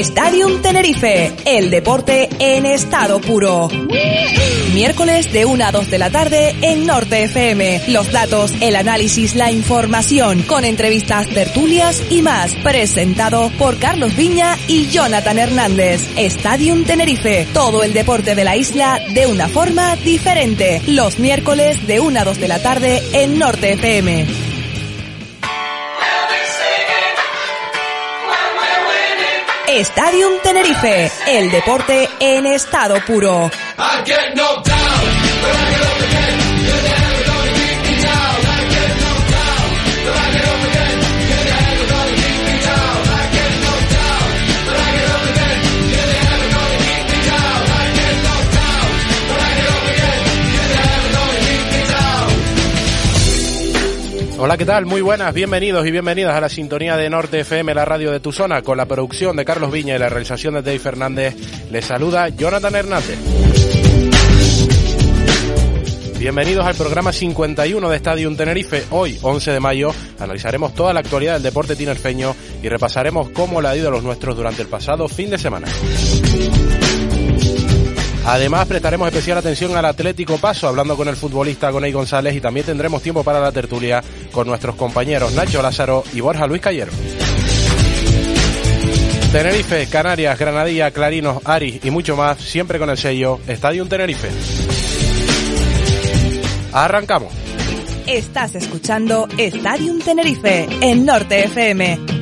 Stadium Tenerife, el deporte en estado puro. Miércoles de 1 a 2 de la tarde en Norte FM. Los datos, el análisis, la información, con entrevistas, tertulias y más. Presentado por Carlos Viña y Jonathan Hernández. Stadium Tenerife, todo el deporte de la isla de una forma diferente. Los miércoles de 1 a 2 de la tarde en Norte FM. Stadium Tenerife, el deporte en estado puro. Hola, ¿qué tal? Muy buenas, bienvenidos y bienvenidas a la sintonía de Norte FM, la radio de tu zona, con la producción de Carlos Viña y la realización de Dave Fernández. Les saluda Jonathan Hernández. Bienvenidos al programa 51 de Stadium Tenerife. Hoy, 11 de mayo, analizaremos toda la actualidad del deporte tinerfeño y repasaremos cómo le ha ido a los nuestros durante el pasado fin de semana. Además, prestaremos especial atención al Atlético Paso, hablando con el futbolista Gonei González y también tendremos tiempo para la tertulia con nuestros compañeros Nacho Lázaro y Borja Luis Cayero. Tenerife, Canarias, Granadilla, Clarinos, Aris y mucho más, siempre con el sello Estadio Tenerife. Arrancamos. Estás escuchando Stadium Tenerife en Norte FM.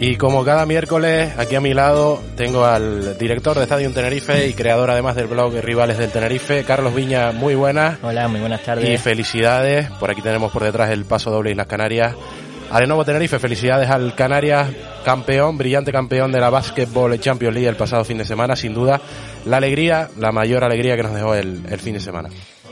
Y como cada miércoles, aquí a mi lado tengo al director de Estadio Tenerife y creador además del blog Rivales del Tenerife, Carlos Viña, muy buenas. Hola, muy buenas tardes. Y felicidades, por aquí tenemos por detrás el paso doble Islas Canarias. A nuevo Tenerife, felicidades al Canarias, campeón, brillante campeón de la Basketball Champions League el pasado fin de semana, sin duda, la alegría, la mayor alegría que nos dejó el, el fin de semana.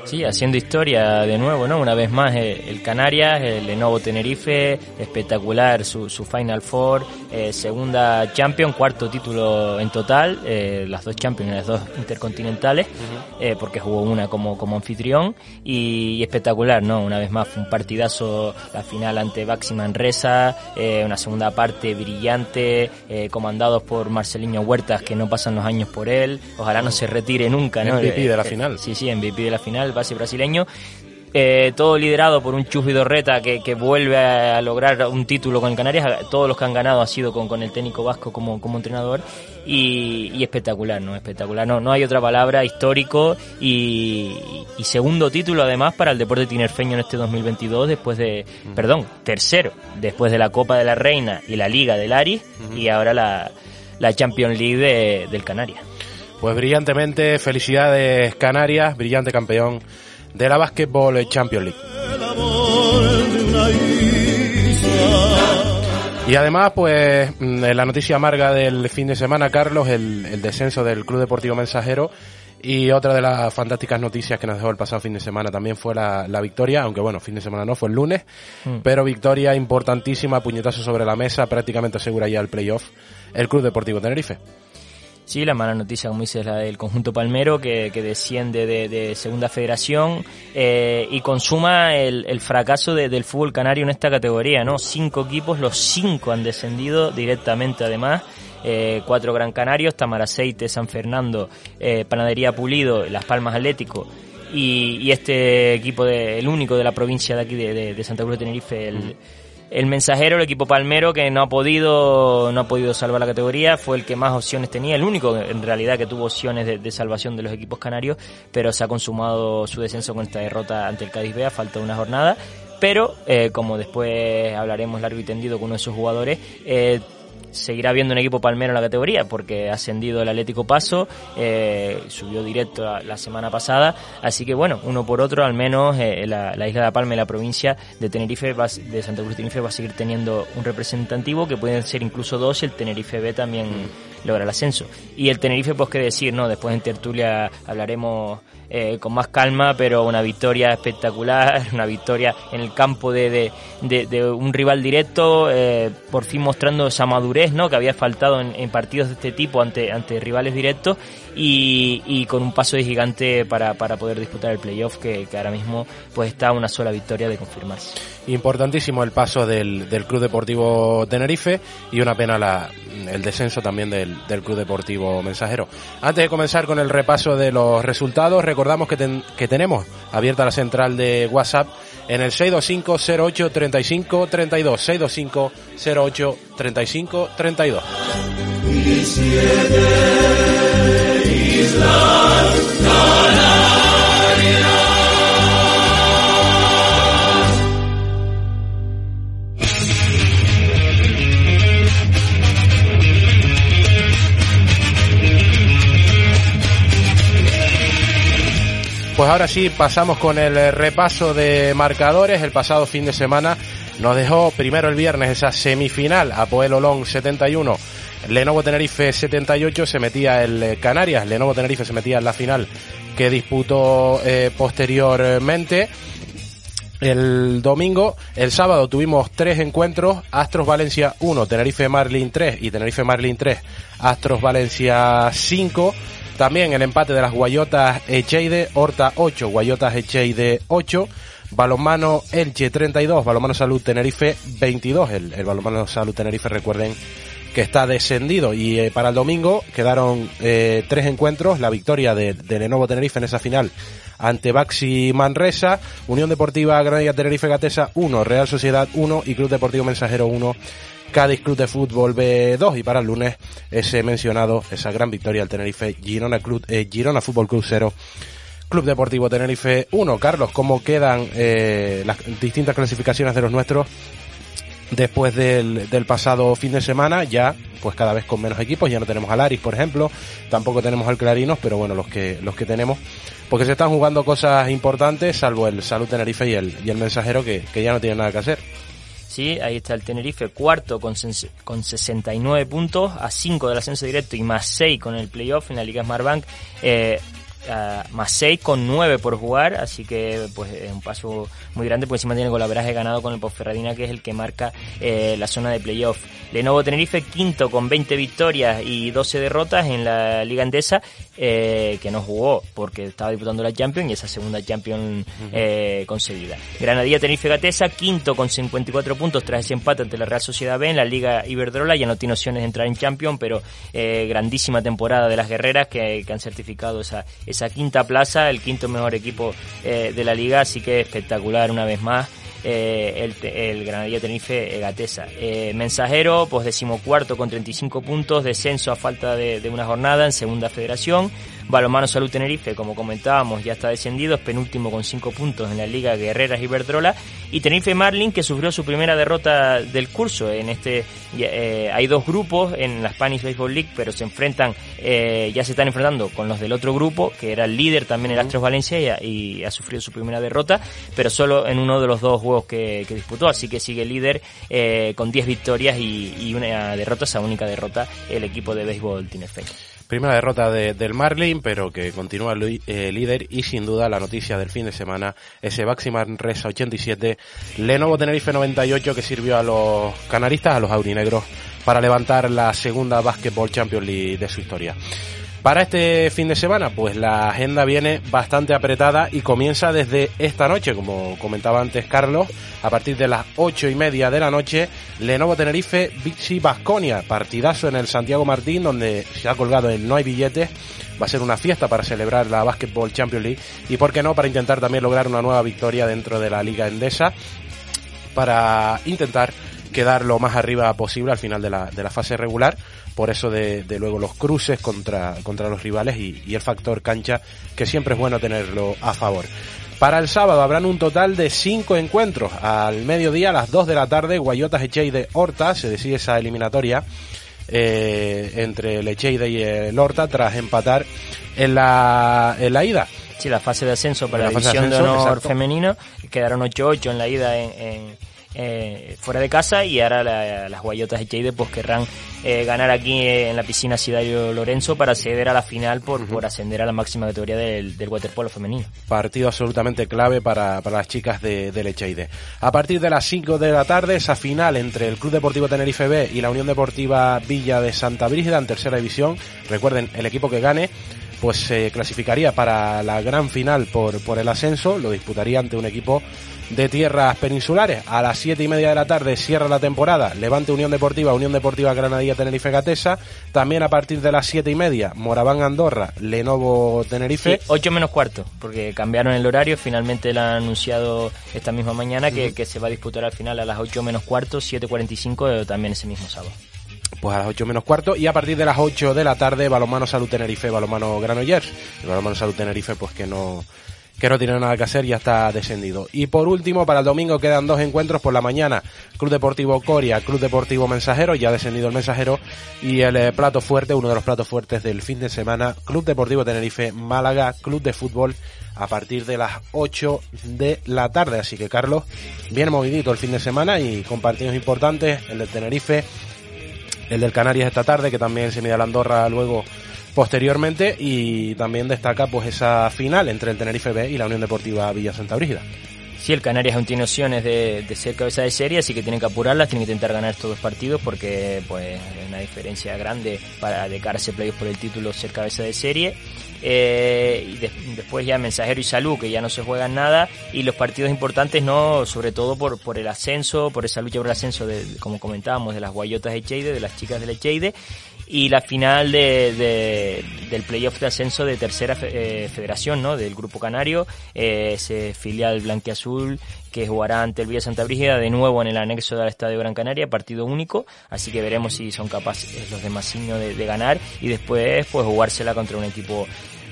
Sí, haciendo historia de nuevo, ¿no? Una vez más eh, el Canarias, el Lenovo Tenerife, espectacular su, su Final Four, eh, segunda Champion, cuarto título en total, eh, las dos Champions, las dos intercontinentales, porque jugó una como, como anfitrión y, espectacular, ¿no? Una vez más fue un partidazo, la final ante Baxi Manresa, una segunda parte brillante, comandados por Marcelinho Huertas, que no pasan los años por él, ojalá no se retire nunca, ¿no? MVP de la final. Sí, sí, MVP de la final base brasileño. Eh, todo liderado por un Chus Vidorreta que, que vuelve a, lograr un título con el Canarias. Todos los que han ganado ha sido con, con el técnico vasco como, como entrenador. Y, y, espectacular, ¿no? Espectacular. No, no hay otra palabra, histórico y, y, segundo título además para el deporte tinerfeño en este 2022 después de, perdón, tercero, después de la Copa de la Reina y la Liga del Aris y ahora la, la Champions League de, del Canarias. Pues brillantemente, felicidades Canarias, brillante campeón de la Basketball Champions League. Y además, pues, mm, la noticia amarga del fin de semana, Carlos, el, el, descenso del Club Deportivo Mensajero. Y otra de las fantásticas noticias que nos dejó el pasado fin de semana también fue la, la victoria, aunque bueno, fin de semana no, fue el lunes, mm. pero victoria importantísima, puñetazo sobre la mesa, prácticamente asegura ya el playoff, el Club Deportivo Tenerife. Sí, la mala noticia, como dices, la del conjunto palmero que, que desciende de, de, segunda federación eh, y consuma el, fracaso de, del fútbol canario en esta categoría, ¿no? Cinco equipos, los cinco han descendido directamente además. Eh, cuatro Gran Canarios, Tamaraceite, San Fernando, eh, Panadería Pulido, Las Palmas Atlético y, este equipo, de, el único de la provincia de aquí de, de Santa Cruz de Tenerife, el, El mensajero, el equipo palmero, que no ha podido no ha podido salvar la categoría, fue el que más opciones tenía, el único en realidad que tuvo opciones de, salvación de los equipos canarios, pero se ha consumado su descenso con esta derrota ante el Cádiz B a falta una jornada. Pero, eh, como después hablaremos largo y tendido con uno de sus jugadores, eh, seguirá viendo un equipo palmero en la categoría porque ha ascendido el Atlético Paso, eh, subió directo la, semana pasada, así que bueno, uno por otro, al menos eh, la, isla de Palma y la provincia de Tenerife, de Santa Cruz de Tenerife va a seguir teniendo un representativo que pueden ser incluso dos y el Tenerife B también logra el ascenso. Y el Tenerife, pues qué decir, ¿no? Después en tertulia hablaremos eh, con más calma, pero una victoria espectacular, una victoria en el campo de, de, un rival directo, eh, por fin mostrando esa madurez ¿no? que había faltado en, partidos de este tipo ante, ante rivales directos y, con un paso de gigante para, para poder disputar el playoff que, que ahora mismo pues está una sola victoria de confirmarse. Importantísimo el paso del, del Club Deportivo Tenerife y una pena el descenso también del, del, Club Deportivo Mensajero. Antes de comenzar con el repaso de los resultados, recordamos que, que tenemos abierta la central de WhatsApp en el 625 08 pues ahora sí pasamos con el repaso de marcadores. El pasado fin de semana nos dejó primero el viernes esa semifinal, Apoel Olón 71, Lenovo Tenerife 78, se metía el Canarias, Lenovo Tenerife se metía en la final que disputó eh, posteriormente. El domingo, el sábado tuvimos tres encuentros, Astros Valencia 1, Tenerife Marlin 3 y Tenerife Marlin 3, Astros Valencia 5. También el empate de las Guayotas Echeide, Horta 8, Guayotas Echeide 8. Balonmano Elche 32, Balonmano Salud Tenerife 22. El, el Balonmano Salud Tenerife, recuerden que está descendido. Y eh, para el domingo quedaron eh, tres encuentros. La victoria de, Lenovo Tenerife en esa final ante Baxi Manresa, Unión Deportiva Granada Tenerife Gatesa 1, Real Sociedad 1 y Club Deportivo Mensajero 1 Cádiz Club de Fútbol B2 y para el lunes ese mencionado, esa gran victoria al Tenerife Girona, Club, eh, Girona Fútbol Club 0. Club Deportivo Tenerife 1. Carlos, ¿cómo quedan las distintas clasificaciones de los nuestros después del, del, pasado fin de semana? Ya, pues cada vez con menos equipos. Ya no tenemos al Aris, por ejemplo. Tampoco tenemos al Clarinos, pero bueno, los que, los que tenemos. Porque se están jugando cosas importantes, salvo el Salud Tenerife y el, y el Mensajero, que, que ya no tienen nada que hacer. Sí, ahí está el Tenerife, cuarto con, con 69 puntos, a 5 del ascenso directo y más 6 con el playoff en la Liga Smartbank. Eh, más 6 con 9 por jugar, así que pues es un paso muy grande, pues encima tiene colaboraje ganado con el Ponferradina, que es el que marca eh, la zona de playoff. Lenovo Tenerife, quinto con 20 victorias y 12 derrotas en la Liga Endesa, eh, que no jugó porque estaba disputando la Champions y esa segunda Champions eh, conseguida. Granadilla Tenerife Gatesa, quinto con 54 puntos tras ese empate ante la Real Sociedad B en la Liga Iberdrola, ya no tiene opciones de entrar en Champions, pero eh, grandísima temporada de las guerreras que, que han certificado esa esa quinta plaza, el quinto mejor equipo eh, de la liga, así que espectacular una vez más. Eh, el, Granadilla Tenerife Gatesa. Eh, mensajero, pues decimocuarto con 35 puntos, descenso a falta de, una jornada en segunda federación. Balomano Salud Tenerife, como comentábamos, ya está descendido, es penúltimo con 5 puntos en la Liga Guerreras Iberdrola. Y Tenerife Marlin, que sufrió su primera derrota del curso. En este eh, hay dos grupos en la Spanish Baseball League, pero se enfrentan, eh, ya se están enfrentando con los del otro grupo, que era el líder también el Astros Valencia y, ha sufrido su primera derrota, pero solo en uno de los dos juegos que, disputó. Así que sigue líder eh, con 10 victorias y, y, una derrota, esa única derrota, el equipo de béisbol Tinefe. Primera derrota de, del Marlin, pero que continúa eh, líder y sin duda la noticia del fin de semana, ese Baxi Manresa 87, Lenovo Tenerife 98 que sirvió a los canaristas, a los aurinegros, para levantar la segunda Basketball Champions League de su historia. Para este fin de semana, pues la agenda viene bastante apretada y comienza desde esta noche, como comentaba antes Carlos, a partir de las ocho y media de la noche, Lenovo Tenerife, Bixi Basconia, partidazo en el Santiago Martín, donde se ha colgado el No hay billetes, va a ser una fiesta para celebrar la Basketball Champions League y, por qué no, para intentar también lograr una nueva victoria dentro de la Liga Endesa para intentar quedar lo más arriba posible al final de la, de la fase regular. Por eso de, de luego los cruces contra, contra los rivales y, y el factor cancha, que siempre es bueno tenerlo a favor. Para el sábado habrán un total de cinco encuentros. Al mediodía, a las 2 de la tarde, Guayotas Echeide Horta se decide esa eliminatoria eh, entre el Echeide y el Horta tras empatar en la, en la ida. Sí, la fase de ascenso para La la, de división de, ascenso, honor exacto. femenino. Quedaron 8-8 en la ida en, en, eh, fuera de casa y ahora la- las guayotas de Cheide pues querrán eh, ganar aquí eh, en la piscina Sidario Lorenzo para acceder a la final por, por ascender a la máxima categoría del, del waterpolo femenino. Partido absolutamente clave para, para las chicas de, de Lecheide. A partir de las 5 de la tarde, esa final entre el Club Deportivo Tenerife B y la Unión Deportiva Villa de Santa Brígida en tercera división. Recuerden, el equipo que gane pues se clasificaría para la gran final por, por el ascenso, lo disputaría ante un equipo de tierras peninsulares. A las siete y media de la tarde cierra la temporada Levante Unión Deportiva, Unión Deportiva Granadilla Tenerife Gatesa. También a partir de las siete y media Moraván Andorra, Lenovo Tenerife. Sí, 8 menos cuarto, porque cambiaron el horario, finalmente lo han anunciado esta misma mañana que, que se va a disputar al final a las 8 menos cuarto, 7.45 eh, también ese mismo sábado. pues a las 8 menos cuarto y a partir de las 8 de la tarde balonmano Salud Tenerife, balonmano Granollers. El balonmano Salud Tenerife pues que no que no tiene nada que hacer, ya está descendido. Y por último, para el domingo quedan dos encuentros por la mañana. Club Deportivo Coria, Club Deportivo Mensajero, ya ha descendido el Mensajero. Y el eh, plato fuerte, uno de los platos fuertes del fin de semana, Club Deportivo Tenerife, Málaga, Club de Fútbol, a partir de las 8 de la tarde. Así que, Carlos, bien movidito el fin de semana y con partidos importantes, el del Tenerife, el del Canarias esta tarde, que también se mide a la Andorra luego posteriormente y también destaca pues esa final entre el Tenerife B y la Unión Deportiva Villa Santa Brígida. Sí, el Canarias aún tiene opciones de, de ser cabeza de serie, así que tienen que apurarlas, tienen que intentar ganar estos dos partidos porque pues hay una diferencia grande para de cara a ese playoff por el título ser cabeza de serie. Eh, después ya Mensajero y Salud, que ya no se juegan nada, y los partidos importantes no, sobre todo por, por el ascenso, por esa lucha por el ascenso, de, como comentábamos, de las Guayotas de Cheide, de las chicas de Lecheide, y la final de, de- del playoff de ascenso de tercera eh, federación, ¿no? Del Grupo Canario, eh, ese filial blanquiazul que jugará ante el Villa Santa Brígida de nuevo en el anexo del Estadio Gran Canaria, partido único, así que veremos si son capaces los de Masiño de, ganar y después pues jugársela contra un equipo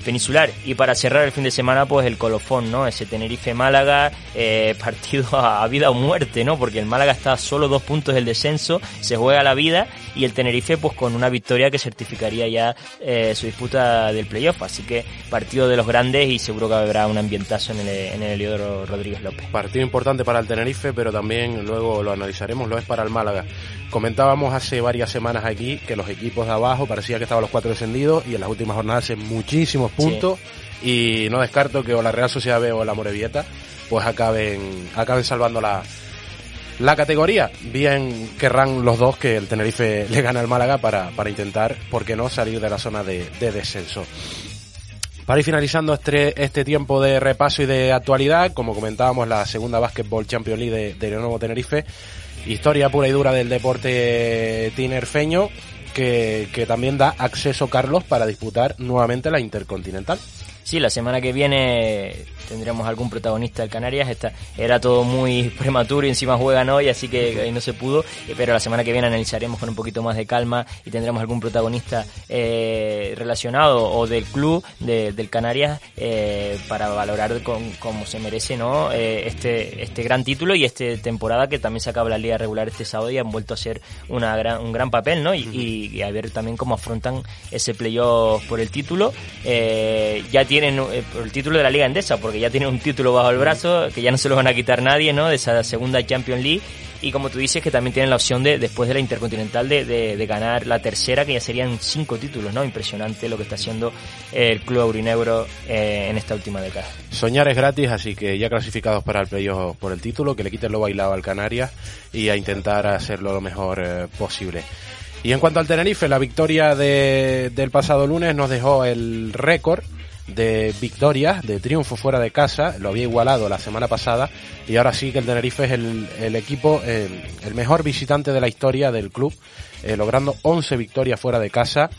peninsular. Y para cerrar el fin de semana, pues el colofón, ¿no? Ese Tenerife-Málaga, eh, partido a, vida o muerte, ¿no? Porque el Málaga está solo dos puntos del descenso, se juega la vida, y el Tenerife, pues con una victoria que certificaría ya eh, su disputa del playoff. Así que partido de los grandes y seguro que habrá un ambientazo en el, en el Heliodoro Rodríguez López. Partido importante para el Tenerife, pero también luego lo analizaremos, lo es para el Málaga. Comentábamos hace varias semanas aquí que los equipos de abajo parecía que estaban los cuatro descendidos y en las últimas jornadas hacen muchísimos puntos y no descarto que o la Real Sociedad B o la Morevieta pues acaben, acaben salvando la, la categoría. Bien querrán los dos que el Tenerife le gane al Málaga para, para intentar, ¿por qué no?, salir de la zona de, de descenso. Para ir finalizando este, este tiempo de repaso y de actualidad, como comentábamos, la segunda Basketball Champions League de, de Tenerife, historia pura y dura del deporte tinerfeño, que, que también da acceso, Carlos, para disputar nuevamente la Intercontinental. Sí, la semana que viene tendremos algún protagonista del Canarias. Esta, era todo muy prematuro y encima juegan hoy, así que ahí no se pudo. Eh, Pero la semana que viene analizaremos con un poquito más de calma y tendremos algún protagonista eh, relacionado o del club de- del Canarias eh, para valorar con- como se merece no Eh, este este gran título y esta temporada que también se acaba la liga regular este sábado y han vuelto a ser una gran, un gran papel, ¿no? Y, y- y a ver también cómo afrontan ese playoff por el título. Eh, ya tienen eh, el título de la Liga Endesa, porque ya tienen un título bajo el brazo, que ya no se lo van a quitar nadie, ¿no? De esa segunda Champions League. Y como tú dices, que también tienen la opción de, después de la Intercontinental, de, de- de ganar la tercera, que ya serían cinco títulos, ¿no? Impresionante lo que está haciendo el club aurinegro eh, en esta última década. Soñar es gratis, así que ya clasificados para el playoff por el título, que le quiten lo bailado al Canarias y a intentar hacerlo lo mejor eh, posible. Y en cuanto al Tenerife, la victoria de- del pasado lunes nos dejó el récord de victorias, de triunfo fuera de casa, lo había igualado la semana pasada y ahora sí que el Tenerife es el, el equipo, eh, el mejor visitante de la historia del club, eh, logrando 11 victorias fuera de casa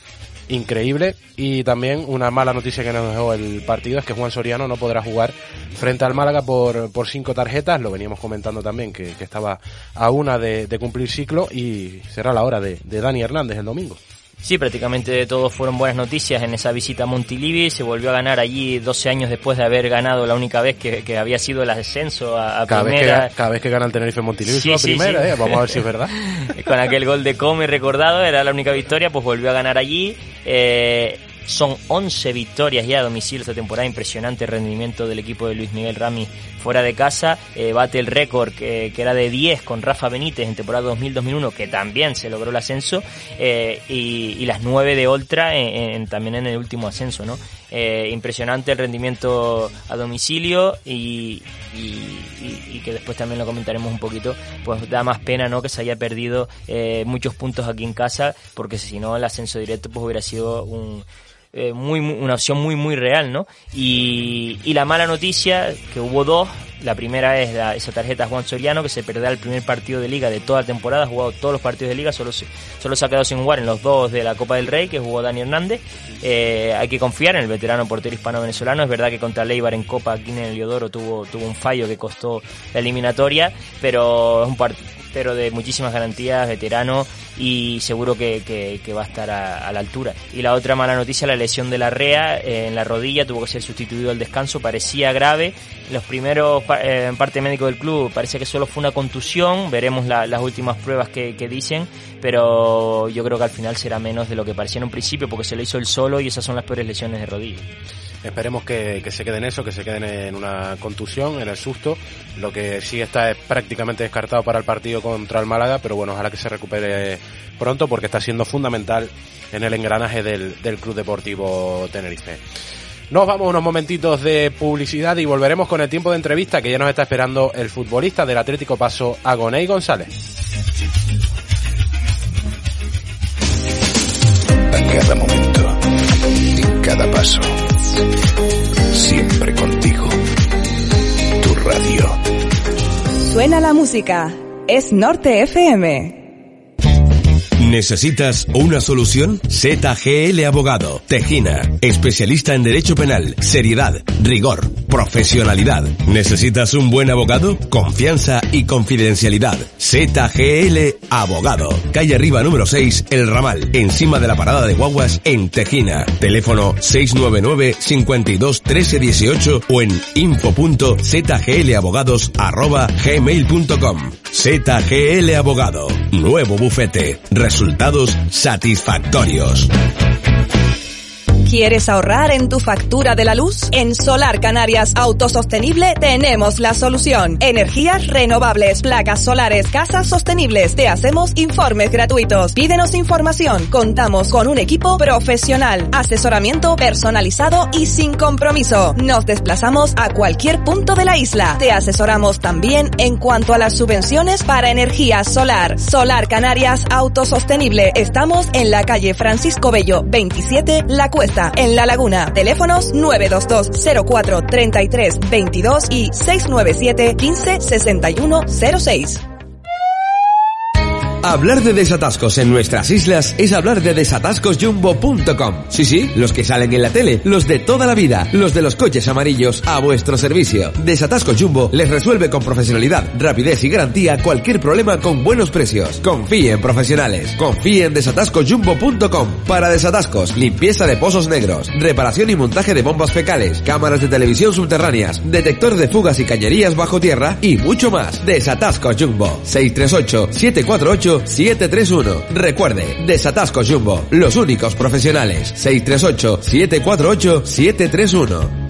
increíble. Y también una mala noticia que nos dejó el partido es que Juan Soriano no podrá jugar frente al Málaga por, por cinco tarjetas. Lo veníamos comentando también que, estaba a una de, cumplir ciclo y será la hora de, de Dani Hernández el domingo. Sí, prácticamente todos fueron buenas noticias en esa visita a Montilivi. Se volvió a ganar allí 12 años después de haber ganado la única vez que, había sido el ascenso a, cada primera. Vez que, cada vez que gana el Tenerife en Montilivi es la primera, ¿eh? vamos a ver si es verdad. Con aquel gol de Come recordado, era la única victoria, pues volvió a ganar allí. Eh, son 11 victorias ya a domicilio esta temporada, impresionante rendimiento del equipo de Luis Miguel Rami fuera de casa, eh, bate el récord que, era de 10 con Rafa Benítez en temporada 2000-2001, que también se logró el ascenso, eh, y, las 9 de Oltra en, también en el último ascenso, ¿no? Eh, impresionante el rendimiento a domicilio y, y, que después también lo comentaremos un poquito, pues da más pena, ¿no? Que se haya perdido muchos puntos aquí en casa, porque si no el ascenso directo pues hubiera sido un eh, muy, una opción muy, muy real, ¿no? Y, y, la mala noticia, que hubo dos, la primera es esa tarjeta Juan Soriano, que se perderá el primer partido de liga de toda la temporada, ha jugado todos los partidos de liga, solo solo se ha quedado sin jugar en los dos de la Copa del Rey, que jugó Dani Hernández. Eh, hay que confiar en el veterano portero hispano-venezolano, es verdad que contra Leibar en Copa, aquí en el Leodoro, tuvo, tuvo un fallo que costó la eliminatoria, pero es un partido pero de muchísimas garantías, veterano y seguro que, que, va a estar a, la altura. Y la otra mala noticia, la lesión de la REA eh, en la rodilla, tuvo que ser sustituido al descanso, parecía grave. Los primeros eh, parte médico del club parece que solo fue una contusión, veremos las últimas pruebas que, que, dicen, pero yo creo que al final será menos de lo que parecía en un principio porque se lo hizo el solo y esas son las peores lesiones de rodilla. Esperemos que, se queden eso, que se queden en una contusión, en el susto. Lo que sí está es prácticamente descartado para el partido contra el Málaga, pero bueno, ojalá que se recupere pronto porque está siendo fundamental en el engranaje del, del Club Deportivo Tenerife. Nos vamos unos momentitos de publicidad y volveremos con el tiempo de entrevista que ya nos está esperando el futbolista del Atlético Paso, Agoney González. En cada momento, en cada paso Siempre contigo. Tu radio. Suena la música. Es Norte FM. ¿Necesitas una solución? ZGL Abogado, Tejina, especialista en derecho penal, seriedad, rigor, profesionalidad. ¿Necesitas un buen abogado? Confianza y confidencialidad. ZGL Abogado, calle arriba número 6, El Ramal, encima de la parada de guaguas en Tejina. Teléfono 699 52 13 18 o en info.zglabogados@gmail.com. ZGL Abogado, nuevo bufete resultados satisfactorios. ¿Quieres ahorrar en tu factura de la luz? En Solar Canarias Autosostenible tenemos la solución. Energías renovables, placas solares, casas sostenibles. Te hacemos informes gratuitos. Pídenos información. Contamos con un equipo profesional, asesoramiento personalizado y sin compromiso. Nos desplazamos a cualquier punto de la isla. Te asesoramos también en cuanto a las subvenciones para energía solar. Solar Canarias Autosostenible. Estamos en la calle Francisco Bello 27, La Cuesta en La Laguna. Teléfonos 922 04 33 22 y 697 15 61 06. Hablar de desatascos en nuestras islas es hablar de desatascosjumbo.com. Sí, sí, los que salen en la tele, los de toda la vida, los de los coches amarillos, a vuestro servicio. Desatascos Jumbo les resuelve con profesionalidad, rapidez y garantía cualquier problema con buenos precios. Confíe en profesionales. Confíe en desatascosjumbo.com. Para desatascos, limpieza de pozos negros, reparación y montaje de bombas fecales, cámaras de televisión subterráneas, detector de fugas y cañerías bajo tierra y mucho más. Desatascos Jumbo. 638 748 731. Recuerde, Desatasco Jumbo, los únicos profesionales. 638-748-731.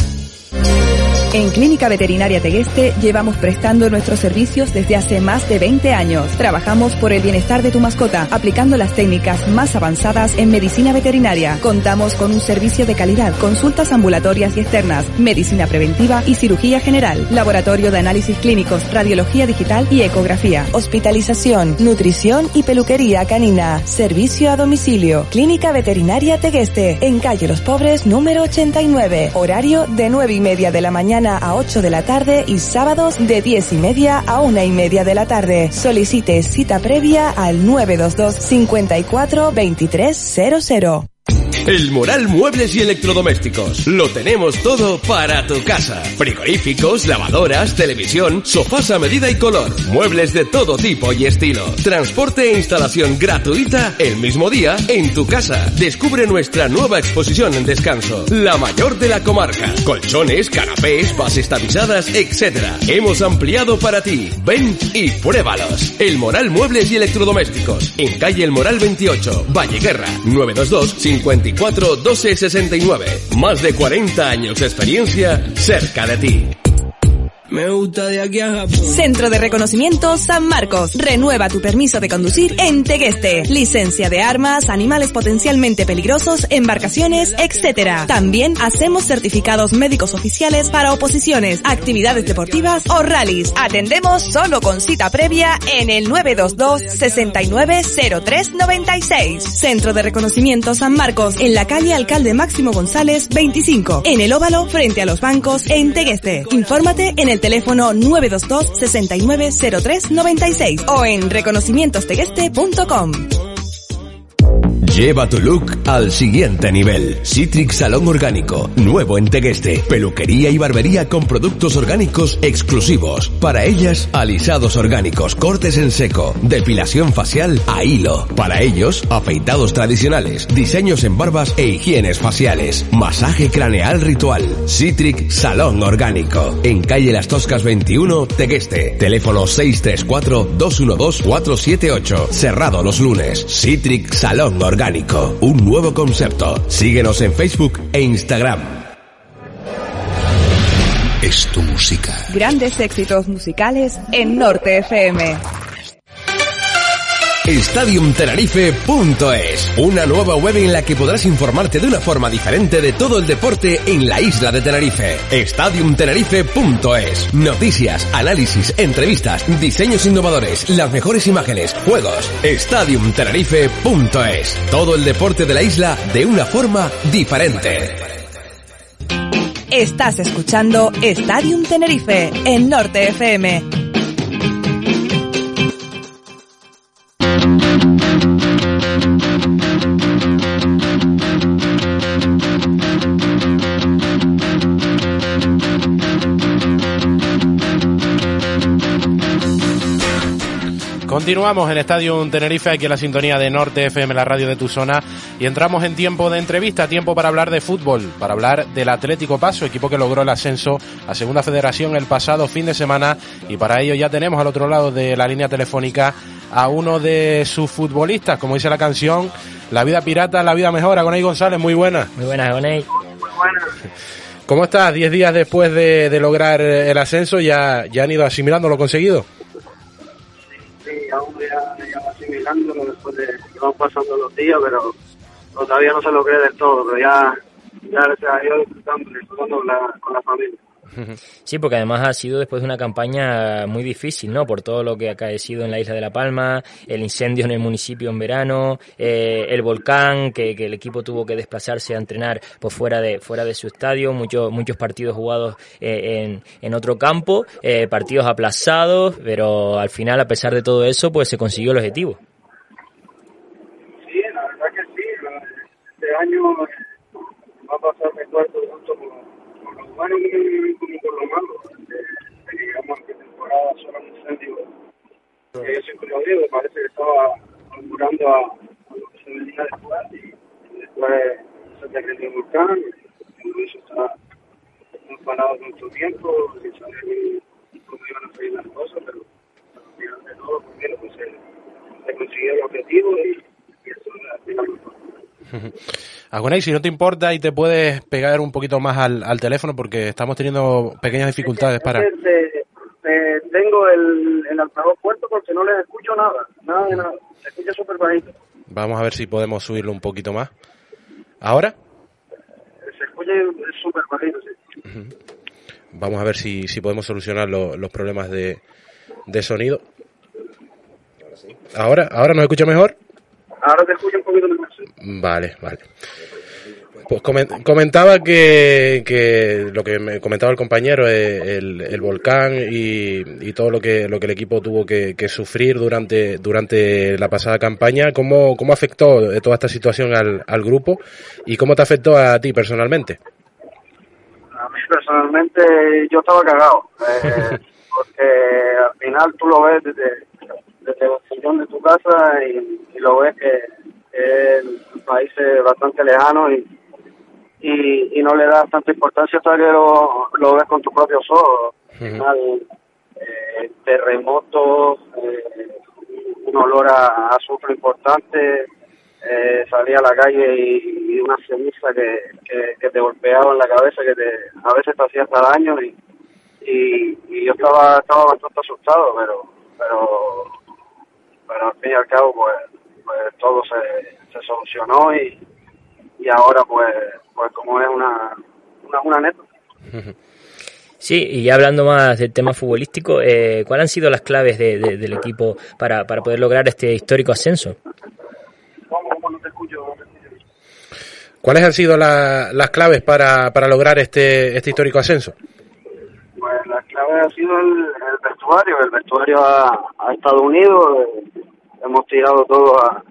En Clínica Veterinaria Tegueste llevamos prestando nuestros servicios desde hace más de 20 años. Trabajamos por el bienestar de tu mascota, aplicando las técnicas más avanzadas en medicina veterinaria. Contamos con un servicio de calidad, consultas ambulatorias y externas, medicina preventiva y cirugía general, laboratorio de análisis clínicos, radiología digital y ecografía, hospitalización, nutrición y peluquería canina, servicio a domicilio. Clínica Veterinaria Tegueste, en calle Los Pobres número 89, horario de 9 y media de la mañana a 8 de la tarde y sábados de 10 y media a 1 y media de la tarde. Solicite cita previa al 922 54 2300. El Moral Muebles y Electrodomésticos. Lo tenemos todo para tu casa. Frigoríficos, lavadoras, televisión, sofás a medida y color. Muebles de todo tipo y estilo. Transporte e instalación gratuita el mismo día en tu casa. Descubre nuestra nueva exposición en descanso. La mayor de la comarca. Colchones, canapés, bases tapizadas, etc. Hemos ampliado para ti. Ven y pruébalos. El Moral Muebles y Electrodomésticos. En calle El Moral 28, Valle Guerra, 922 54 12 69. Más de 40 años de experiencia cerca de ti. Me gusta de aquí a Japón. Centro de Reconocimiento San Marcos. Renueva tu permiso de conducir en Tegueste. Licencia de armas, animales potencialmente peligrosos, embarcaciones, etc. También hacemos certificados médicos oficiales para oposiciones, actividades deportivas o rallies. Atendemos solo con cita previa en el 922 690396. Centro de Reconocimiento San Marcos en la calle Alcalde Máximo González 25. En el óvalo frente a los bancos en Tegueste. Infórmate en el teléfono 922 690396 o en reconocimientostegueste.com. Lleva tu look al siguiente nivel. Citrix Salón Orgánico, nuevo en Tegueste. Peluquería y barbería con productos orgánicos exclusivos. Para ellas, alisados orgánicos, cortes en seco, depilación facial a hilo. Para ellos, afeitados tradicionales, diseños en barbas e higienes faciales. Masaje craneal ritual. Citrix Salón Orgánico. En calle Las Toscas 21, Tegueste. Teléfono 634-212-478. Cerrado los lunes. Citrix Salón Orgánico. Un nuevo concepto. Síguenos en Facebook e Instagram. Es tu música. Grandes éxitos musicales en Norte FM. StadiumTenerife.es, una nueva web en la que podrás informarte de una forma diferente de todo el deporte en la isla de Tenerife. StadiumTenerife.es, noticias, análisis, entrevistas, diseños innovadores, las mejores imágenes, juegos. StadiumTenerife.es, todo el deporte de la isla de una forma diferente. Estás escuchando Stadium Tenerife en Norte FM. Continuamos en Estadio Tenerife, aquí en la sintonía de Norte FM, la radio de tu zona, y entramos en tiempo de entrevista, tiempo para hablar de fútbol, para hablar del Atlético Paso, equipo que logró el ascenso a Segunda Federación el pasado fin de semana, y para ello ya tenemos al otro lado de la línea telefónica a uno de sus futbolistas, como dice la canción, La vida pirata, la vida mejora. Gonay González, muy buena. Muy buenas, Gonay. ¿Cómo estás? Diez días después de, de lograr el ascenso, ya, ya han ido asimilando lo conseguido. Sí, aún ya, ya asimilándolo después de que van pasando los días, pero todavía no se lo cree del todo, pero ya, ya gracias a Dios disfrutando, disfrutando la, con la familia. Sí, porque además ha sido después de una campaña muy difícil, ¿no? Por todo lo que ha acaecido en la isla de La Palma, el incendio en el municipio en verano, eh, el volcán, que, el equipo tuvo que desplazarse a entrenar pues fuera de fuera de su estadio, muchos muchos partidos jugados eh, en, en otro campo, eh, partidos aplazados, pero al final, a pesar de todo eso, pues se consiguió el objetivo. Sí, la verdad que sí. Este año va a pasar mi cuarto junto con bueno como por lo malo. Eh, digamos que temporada solo un incendio. Eh, yo siempre lo digo, parece que estaba augurando a, a lo que se venía después y después se derritió el volcán y eso está hemos parado mucho tiempo sin saber cómo iban a salir las cosas, pero al final de todo, pues mira, pues se, consiguió el objetivo y, y eso es lo Agonay, si no te importa y te puedes pegar un poquito más al, al teléfono porque estamos teniendo pequeñas dificultades para... Te, te, tengo el, el altavoz puesto porque no les escucho nada, nada de nada, se escucha súper bajito. Vamos a ver si podemos subirlo un poquito más. ¿Ahora? Se escucha súper bajito, sí. Vamos a ver si, si podemos solucionar lo, los problemas de, de sonido. ¿Ahora? ¿Ahora nos escucha mejor? Ahora te escucho un poquito mejor. Vale, vale. Pues comentaba que, que, lo que me comentaba el compañero, eh, el, el volcán y, y, todo lo que, lo que el equipo tuvo que, que, sufrir durante, durante la pasada campaña, ¿cómo, cómo afectó toda esta situación al, al grupo y cómo te afectó a ti personalmente? A mí personalmente yo estaba cagado, eh, porque al final tú lo ves desde, desde la sillón de tu casa y, y lo ves que es un país bastante lejano y y, y no le das tanta importancia hasta que lo, lo ves con tus propios ojos. Final, eh, terremotos, eh, un olor a, azufre importante, eh, salía a la calle y, una ceniza que, que, te golpeaba en la cabeza, que te, a veces te hacía hasta daño y, y, y yo estaba, estaba bastante asustado, pero, pero, pero al fin y al cabo pues, pues todo se, se solucionó y, y ahora pues pues como es una, una, una anécdota. Sí, y ya hablando más del tema futbolístico, eh, ¿cuáles han sido las claves de, de, del equipo para, para poder lograr este histórico ascenso? ¿Cuáles han sido la, las claves para, para lograr este, este histórico ascenso? Pues las claves ha sido el, el vestuario, el vestuario ha, ha estado unido, eh, hemos tirado todo a,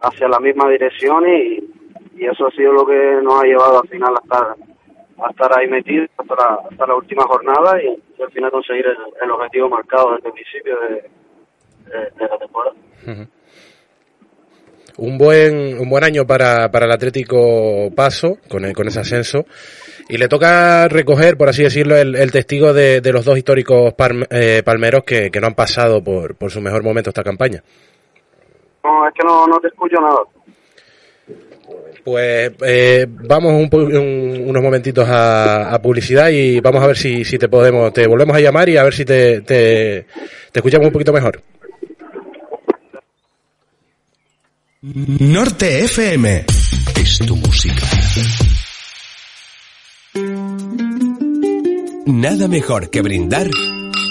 hacia la misma dirección y, eso ha sido lo que nos ha llevado al final a estar, ahí metidos hasta la, hasta la última jornada y, al final conseguir el, objetivo marcado desde el principio de, la temporada. Un buen, un buen año para, para el Atlético Paso, con, el, con ese ascenso, y le toca recoger, por así decirlo, el, el testigo de, de, los dos históricos palm, eh, palmeros que, que no han pasado por, por su mejor momento esta campaña. No, es que no, no te escucho nada. Pues eh, vamos un, un, unos momentitos a, a, publicidad y vamos a ver si, si te podemos, te volvemos a llamar y a ver si te, te, te escuchamos un poquito mejor. Norte FM es tu música. Nada mejor que brindar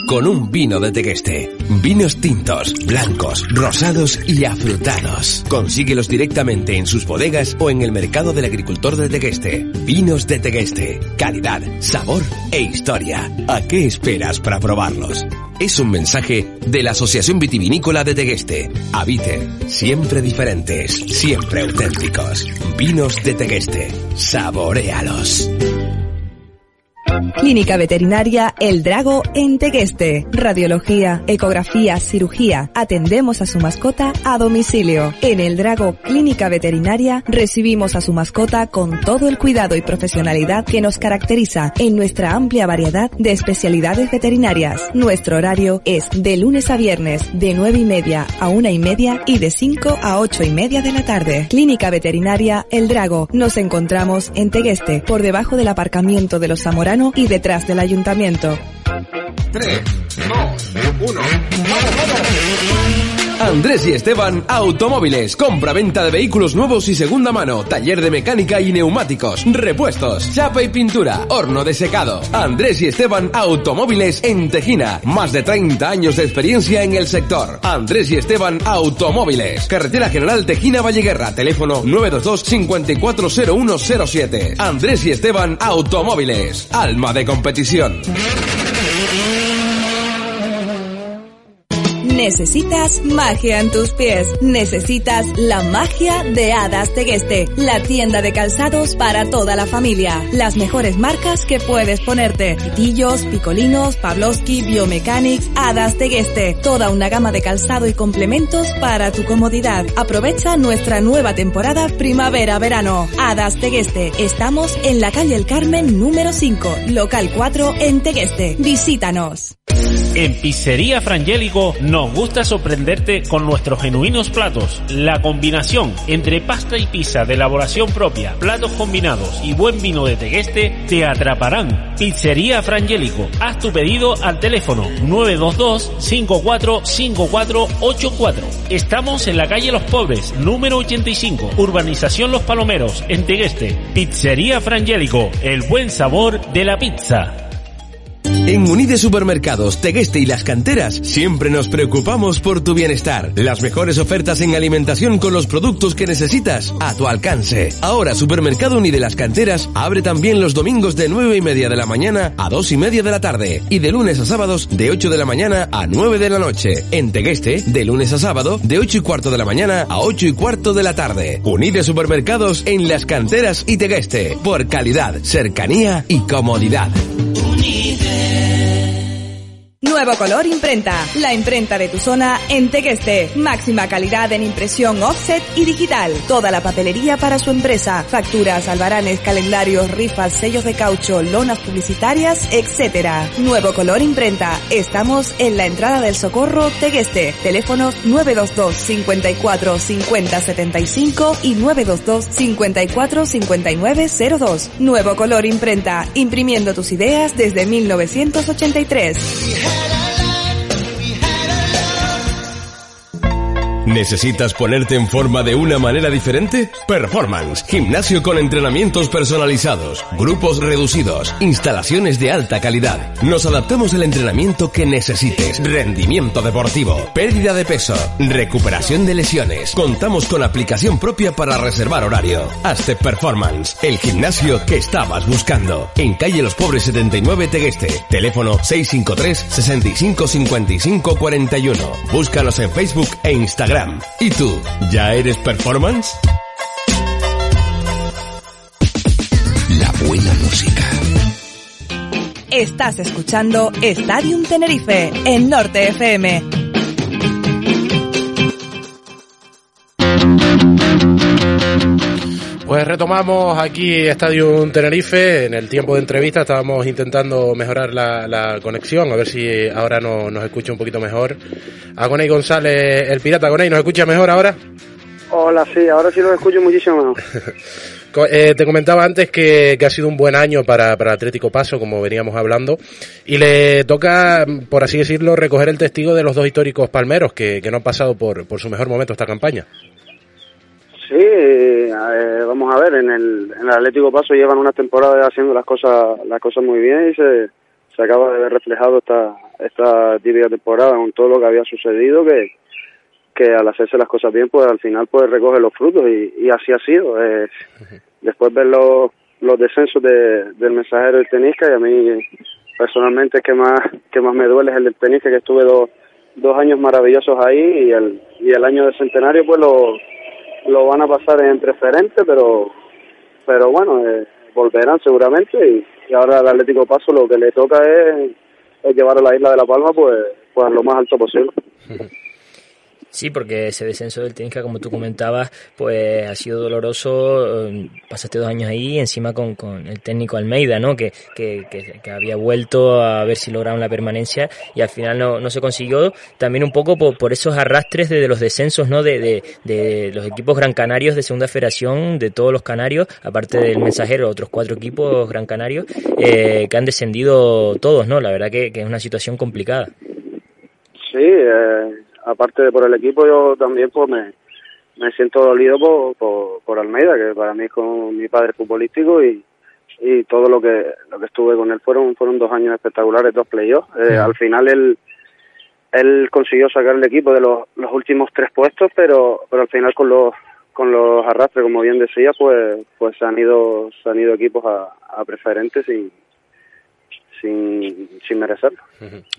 con un vino de Tequeste. Vinos tintos, blancos, rosados y afrutados. Consíguelos directamente en sus bodegas o en el mercado del agricultor de Tequeste. Vinos de Tequeste. Calidad, sabor e historia. ¿A qué esperas para probarlos? Es un mensaje de la Asociación Vitivinícola de Tegueste. Habite, siempre diferentes, siempre auténticos. Vinos de Tegueste. Saborealos. Clínica Veterinaria El Drago en Tegueste. Radiología, ecografía, cirugía. Atendemos a su mascota a domicilio. En El Drago Clínica Veterinaria recibimos a su mascota con todo el cuidado y profesionalidad que nos caracteriza en nuestra amplia variedad de especialidades veterinarias. Nuestro horario es de lunes a viernes de 9 y media a una y media y de 5 a 8 y media de la tarde. Clínica Veterinaria El Drago. Nos encontramos en Tegueste, por debajo del aparcamiento de los Zamoranos y detrás del ayuntamiento. 3, 2, 1. Andrés y Esteban Automóviles. Compra-venta de vehículos nuevos y segunda mano. Taller de mecánica y neumáticos. Repuestos. Chapa y pintura. Horno de secado. Andrés y Esteban Automóviles en Tejina. Más de 30 años de experiencia en el sector. Andrés y Esteban Automóviles. Carretera General Tejina Valleguerra. Teléfono 922 540107. Andrés y Esteban Automóviles. Alma de competición. Necesitas magia en tus pies. Necesitas la magia de Hadas Tegueste, la tienda de calzados para toda la familia. Las mejores marcas que puedes ponerte. Pitillos, Picolinos, Pavlovsky, Biomechanics, Hadas Tegueste. Toda una gama de calzado y complementos para tu comodidad. Aprovecha nuestra nueva temporada primavera-verano. Hadas Tegueste. Estamos en la calle El Carmen número 5, local 4 en Tegueste. Visítanos. En Pizzería Frangélico nos gusta sorprenderte con nuestros genuinos platos. La combinación entre pasta y pizza de elaboración propia, platos combinados y buen vino de Tegueste te atraparán. Pizzería Frangélico. Haz tu pedido al teléfono 922-545484. Estamos en la calle Los Pobres, número 85, Urbanización Los Palomeros, en Tegueste. Pizzería Frangélico. El buen sabor de la pizza. En Unide Supermercados, Tegueste y Las Canteras siempre nos preocupamos por tu bienestar. Las mejores ofertas en alimentación con los productos que necesitas a tu alcance. Ahora Supermercado Unide Las Canteras abre también los domingos de 9 y media de la mañana a 2 y media de la tarde y de lunes a sábados de 8 de la mañana a 9 de la noche. En Tegueste, de lunes a sábado de 8 y cuarto de la mañana a 8 y cuarto de la tarde. Unide Supermercados en Las Canteras y Tegueste. Por calidad, cercanía y comodidad. Nuevo color imprenta. La imprenta de tu zona en Tegueste. Máxima calidad en impresión offset y digital. Toda la papelería para su empresa. Facturas, albaranes, calendarios, rifas, sellos de caucho, lonas publicitarias, etc. Nuevo color imprenta. Estamos en la entrada del Socorro Tegueste. Teléfonos 922 54 50 75 y 922 54 59 02. Nuevo color imprenta. Imprimiendo tus ideas desde 1983. When I ¿Necesitas ponerte en forma de una manera diferente? Performance, gimnasio con entrenamientos personalizados, grupos reducidos, instalaciones de alta calidad. Nos adaptamos al entrenamiento que necesites. Rendimiento deportivo, pérdida de peso, recuperación de lesiones. Contamos con aplicación propia para reservar horario. Hazte Performance, el gimnasio que estabas buscando. En calle Los Pobres 79 Tegueste. Teléfono 653 65 55 41. Búscanos en Facebook e Instagram. ¿Y tú? ¿Ya eres performance? La buena música. Estás escuchando Stadium Tenerife en Norte FM. Pues retomamos aquí Estadio Tenerife. En el tiempo de entrevista estábamos intentando mejorar la, la conexión, a ver si ahora no, nos escucha un poquito mejor. A Gonei González, el pirata Gonei, ¿nos escucha mejor ahora? Hola, sí, ahora sí lo escucho muchísimo mejor. Eh, te comentaba antes que, que, ha sido un buen año para, para Atlético Paso, como veníamos hablando, y le toca, por así decirlo, recoger el testigo de los dos históricos palmeros que, que no han pasado por, por su mejor momento esta campaña. Sí, eh, vamos a ver, en el, en el Atlético Paso llevan una temporada haciendo las cosas las cosas muy bien y se, se acaba de ver reflejado esta esta típica temporada con todo lo que había sucedido que que al hacerse las cosas bien pues al final pues recoge los frutos y, así ha sido. Eh, después ver los, los descensos de, del mensajero del tenisca y a mí personalmente es que más que más me duele es el del tenisca que estuve dos, dos años maravillosos ahí y el y el año de centenario pues lo lo van a pasar en preferente, pero pero bueno, eh, volverán seguramente y, y, ahora al Atlético Paso lo que le toca es, es, llevar a la isla de La Palma pues, pues lo más alto posible. Sí, porque ese descenso del Tenisca, como tú comentabas, pues ha sido doloroso. Eh, pasaste dos años ahí, encima con, con el técnico Almeida, ¿no? Que, que, que, que, había vuelto a ver si lograban la permanencia y al final no, no se consiguió. También un poco por, por esos arrastres de, de, los descensos, ¿no? De, de, de, los equipos gran canarios de segunda federación, de todos los canarios, aparte del mensajero, otros cuatro equipos gran canarios, eh, que han descendido todos, ¿no? La verdad que, que es una situación complicada. Sí, eh aparte de por el equipo, yo también pues me, me siento dolido por, por, por Almeida, que para mí es como mi padre futbolístico y, y todo lo que lo que estuve con él fueron fueron dos años espectaculares, dos playoffs. Eh, al final él él consiguió sacar el equipo de los, los últimos tres puestos, pero pero al final con los con los arrastres, como bien decía, pues pues se han ido se han ido equipos a, a preferentes y, sin, sin merecerlo.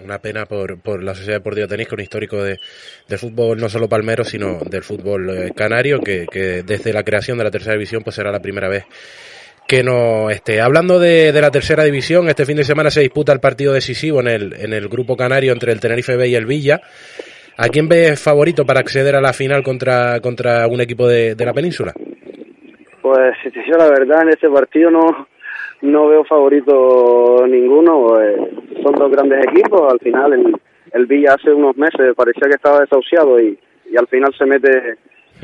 Una pena por, por la Sociedad Deportiva Tenisca, un histórico de, de fútbol no solo palmero, sino del fútbol eh, canario, que, que desde la creación de la tercera división pues será la primera vez que no esté. Hablando de, de, la tercera división, este fin de semana se disputa el partido decisivo en el, en el grupo canario entre el Tenerife B y el Villa. ¿A quién ves favorito para acceder a la final contra, contra un equipo de, de la península? Pues, si te digo la verdad, en ese partido no, no veo favorito ninguno. Eh, son dos grandes equipos. Al final, el, el Villa hace unos meses parecía que estaba desahuciado y, y al final se mete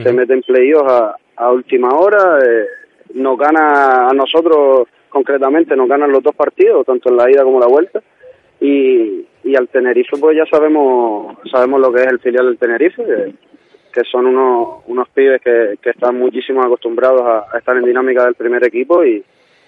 se mete en playoffs a, a última hora. Eh, nos gana a nosotros concretamente, nos ganan los dos partidos, tanto en la ida como la vuelta. Y, y al Tenerife, pues ya sabemos sabemos lo que es el filial del Tenerife, que, que son unos, unos pibes que, que están muchísimo acostumbrados a, a estar en dinámica del primer equipo y,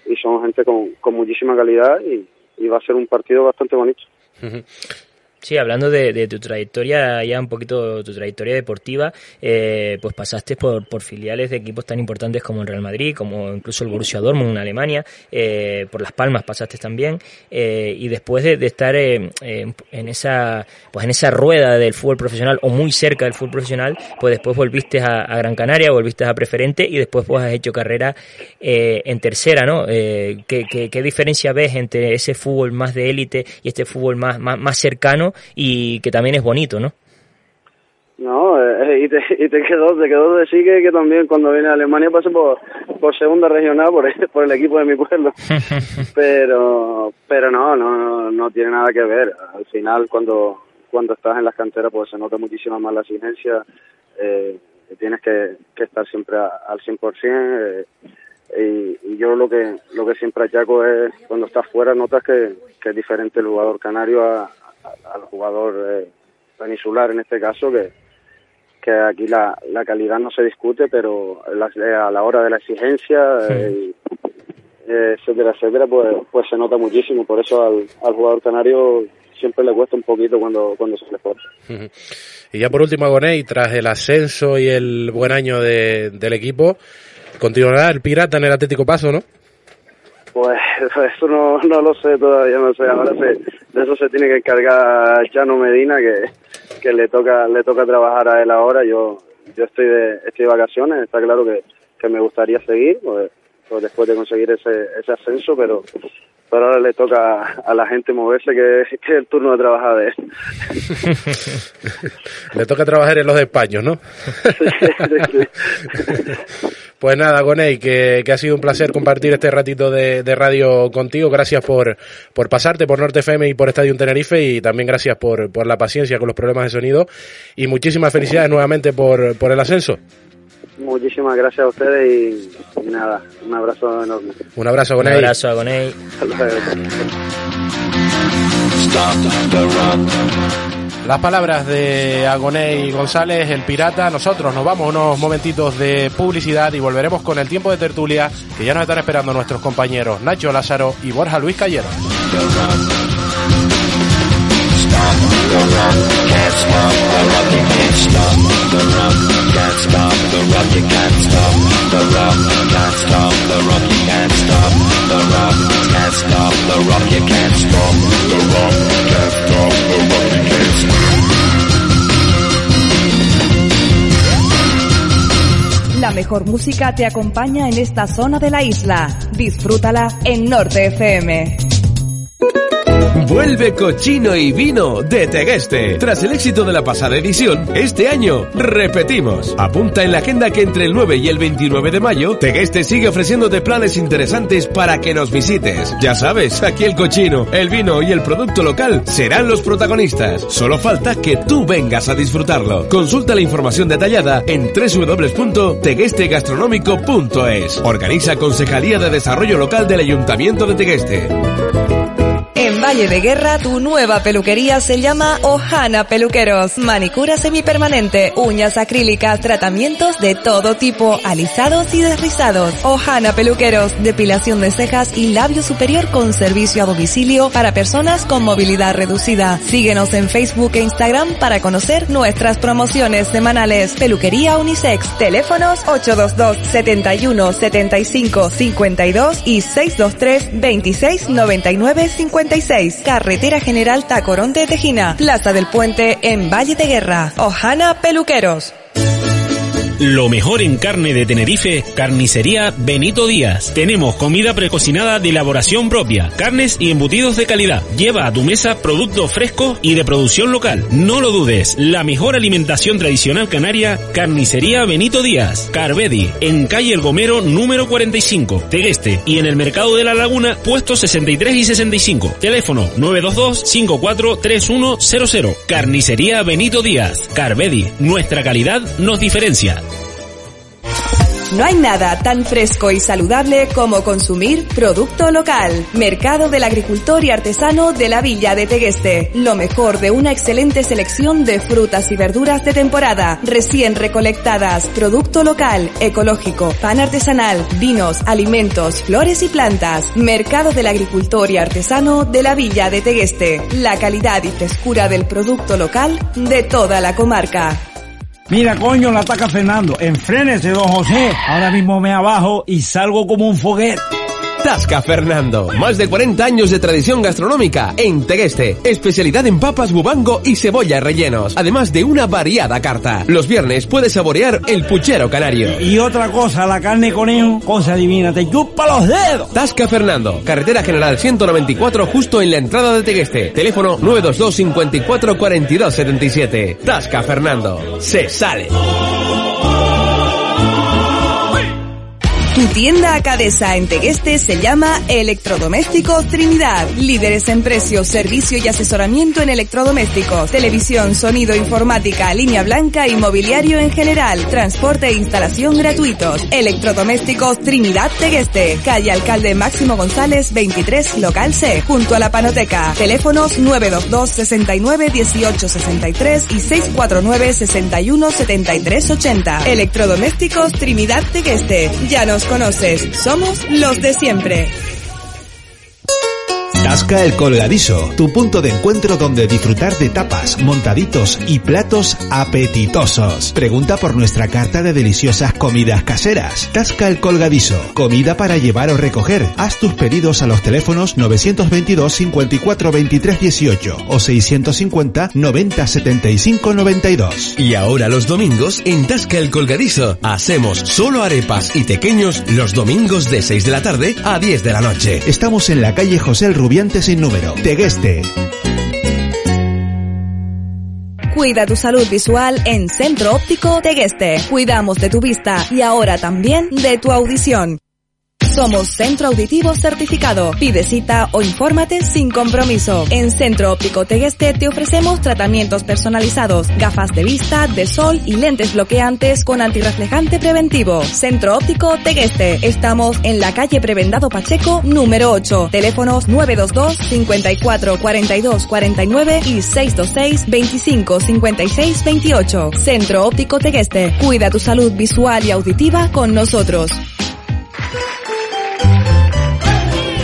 y son gente con, con muchísima calidad y, y va a ser un partido bastante bonito. Sí, hablando de, tu trayectoria, ya un poquito tu trayectoria deportiva, eh, pues pasaste por, por, filiales de equipos tan importantes como el Real Madrid, como incluso el Borussia Dortmund en Alemania, eh, por Las Palmas pasaste también, eh, y después de, estar en esa pues en esa rueda del fútbol profesional o muy cerca del fútbol profesional, pues después volviste a, Gran Canaria, volviste a Preferente y después pues has hecho carrera en tercera, ¿no? ¿qué, qué, diferencia ves entre ese fútbol más de élite y este fútbol más, más cercano? Y que también es bonito, ¿no? No, eh, y, te, y te quedó, te quedó decir que, que también cuando vine a Alemania pasé por, por segunda regional por el, por el equipo de mi pueblo. pero pero no, no, no tiene nada que ver. Al final cuando cuando estás en las canteras pues se nota muchísima más la exigencia. Eh, tienes que, que estar siempre al 100%. Eh, y, y, yo lo que lo que siempre achaco es cuando estás fuera notas que, que es diferente el jugador canario a, al jugador eh, peninsular en este caso, que, que aquí la, la calidad no se discute, pero a la hora de la exigencia, eh, etcétera, etcétera, pues, pues se nota muchísimo. Por eso al, al jugador canario siempre le cuesta un poquito cuando, cuando se le esfuerza. Y ya por último, Agoney, tras el ascenso y el buen año de, del equipo, continuará el Pirata en el Atlético Paso, ¿no? Pues eso no, no lo sé todavía, no sé. Ahora se, de eso se tiene que encargar Chano Medina, que, que le toca le toca trabajar a él ahora. Yo yo estoy de, estoy de vacaciones, está claro que, que me gustaría seguir, pues, pues después de conseguir ese, ese ascenso, pero pero ahora le toca a la gente moverse, que, es el turno de trabajar de él. le toca trabajar en los despaños, ¿no? pues nada, Gonei, que, que, ha sido un placer compartir este ratito de, de, radio contigo. Gracias por, por pasarte por Norte FM y por Estadio Tenerife y también gracias por, por la paciencia con los problemas de sonido. Y muchísimas felicidades nuevamente por, por el ascenso. Muchísimas gracias a ustedes y, nada, un abrazo enorme. Un abrazo, Gonei. Un abrazo a Gonei. Las palabras de Agoney González, el pirata. Nosotros nos vamos unos momentitos de publicidad y volveremos con el tiempo de tertulia que ya nos están esperando nuestros compañeros Nacho Lázaro y Borja Luis Callero. La mejor música te acompaña en esta zona de la isla. Disfrútala en Norte FM. Vuelve Cochino y Vino de Tegueste. Tras el éxito de la pasada edición, este año repetimos. Apunta en la agenda que entre el 9 y el 29 de mayo, Tegueste sigue ofreciéndote planes interesantes para que nos visites. Ya sabes, aquí el cochino, el vino y el producto local serán los protagonistas. Solo falta que tú vengas a disfrutarlo. Consulta la información detallada en www.teguestegastronómico.es. Organiza Concejalía de Desarrollo Local del Ayuntamiento de Tegueste. En Valle de Guerra, tu nueva peluquería se llama Ojana Peluqueros. Manicura semipermanente, uñas acrílicas, tratamientos de todo tipo, alisados y desrizados. Ojana Peluqueros, depilación de cejas y labio superior con servicio a domicilio para personas con movilidad reducida. Síguenos en Facebook e Instagram para conocer nuestras promociones semanales. Peluquería Unisex. Teléfonos 822 71 75 52 y 623 26 99 50 Carretera General Tacorón de Tejina, Plaza del Puente en Valle de Guerra. Ojana Peluqueros. Lo mejor en carne de Tenerife, carnicería Benito Díaz. Tenemos comida precocinada de elaboración propia, carnes y embutidos de calidad. Lleva a tu mesa productos frescos y de producción local. No lo dudes, la mejor alimentación tradicional canaria, carnicería Benito Díaz. Carvedi, en calle El Gomero número 45, Tegueste. Y en el mercado de la Laguna, puestos 63 y 65. Teléfono 922-543100. Carnicería Benito Díaz. Carvedi, nuestra calidad nos diferencia. No hay nada tan fresco y saludable como consumir producto local. Mercado del Agricultor y Artesano de la Villa de Tegueste. Lo mejor de una excelente selección de frutas y verduras de temporada, recién recolectadas, producto local, ecológico, pan artesanal, vinos, alimentos, flores y plantas. Mercado del Agricultor y Artesano de la Villa de Tegueste. La calidad y frescura del producto local de toda la comarca. Mira, coño, la ataca Fernando. Enfrénese, don José. Ahora mismo me abajo y salgo como un foguete. Tasca Fernando. Más de 40 años de tradición gastronómica en Tegueste. Especialidad en papas, bubango y cebolla rellenos. Además de una variada carta. Los viernes puedes saborear el puchero canario. Y otra cosa, la carne conejo, cosa divina, te chupa los dedos. Tasca Fernando. Carretera General 194 justo en la entrada de Tegueste. Teléfono 922 54 42 77. Tasca Fernando. Se sale. Tu tienda Acadesa en Tegueste se llama Electrodomésticos Trinidad. Líderes en precio, servicio y asesoramiento en electrodomésticos, televisión, sonido, informática, línea blanca y mobiliario en general. Transporte e instalación gratuitos. Electrodomésticos Trinidad Tegueste. Calle Alcalde Máximo González 23, local C, junto a la Panoteca. Teléfonos 922 69 18 63 y 649 61 73 80. Electrodomésticos Trinidad Tegueste. Ya nos conoces, somos los de siempre. Tasca el Colgadizo, tu punto de encuentro donde disfrutar de tapas, montaditos y platos apetitosos. Pregunta por nuestra carta de deliciosas comidas caseras. Tasca el Colgadizo, comida para llevar o recoger. Haz tus pedidos a los teléfonos 922 54 23 18 o 650 90 75 92. Y ahora los domingos en Tasca el Colgadizo hacemos solo arepas y pequeños los domingos de 6 de la tarde a 10 de la noche. Estamos en la calle José el Rubiante sin número. Tegueste. Cuida tu salud visual en Centro Óptico Tegueste. Cuidamos de tu vista y ahora también de tu audición. Somos Centro Auditivo Certificado. Pide cita o infórmate sin compromiso. En Centro Óptico Tegueste te ofrecemos tratamientos personalizados, gafas de vista, de sol y lentes bloqueantes con antirreflejante preventivo. Centro Óptico Tegueste. Estamos en la calle Prebendado Pacheco, número 8. Teléfonos 922 54 42 49 y 626 25 56 28. Centro Óptico Tegueste. Cuida tu salud visual y auditiva con nosotros.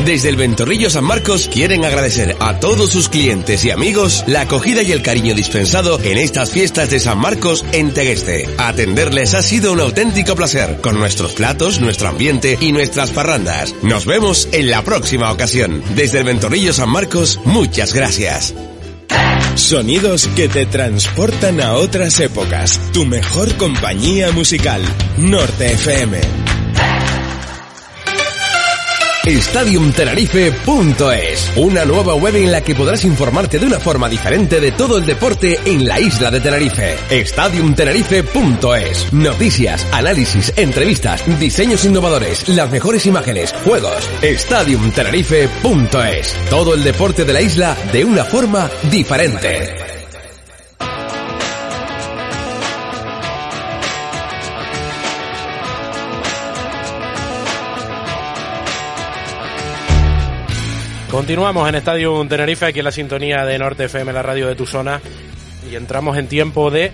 Desde el Ventorrillo San Marcos quieren agradecer a todos sus clientes y amigos la acogida y el cariño dispensado en estas fiestas de San Marcos en Tegueste. Atenderles ha sido un auténtico placer con nuestros platos, nuestro ambiente y nuestras parrandas. Nos vemos en la próxima ocasión. Desde el Ventorrillo San Marcos, muchas gracias. Sonidos que te transportan a otras épocas. Tu mejor compañía musical. Norte FM. StadiumTenerife.es, una nueva web en la que podrás informarte de una forma diferente de todo el deporte en la isla de Tenerife. StadiumTenerife.es, noticias, análisis, entrevistas, diseños innovadores, las mejores imágenes, juegos. StadiumTenerife.es, todo el deporte de la isla de una forma diferente. Continuamos en Estadio Tenerife, aquí en la sintonía de Norte FM, la radio de tu zona, y entramos en tiempo de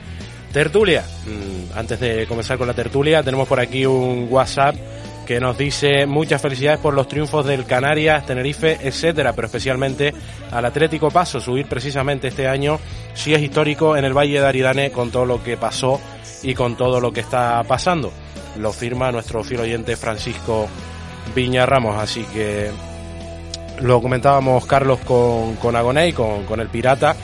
tertulia. Mm, Antes de comenzar con la tertulia, tenemos por aquí un WhatsApp que nos dice muchas felicidades por los triunfos del Canarias, Tenerife, etcétera, pero especialmente al Atlético Paso, subir precisamente este año, sí es histórico en el Valle de Aridane con todo lo que pasó y con todo lo que está pasando. Lo firma nuestro fiel oyente Francisco Viña Ramos, así que lo comentábamos Carlos con, con Agoney, con, con el Pirata,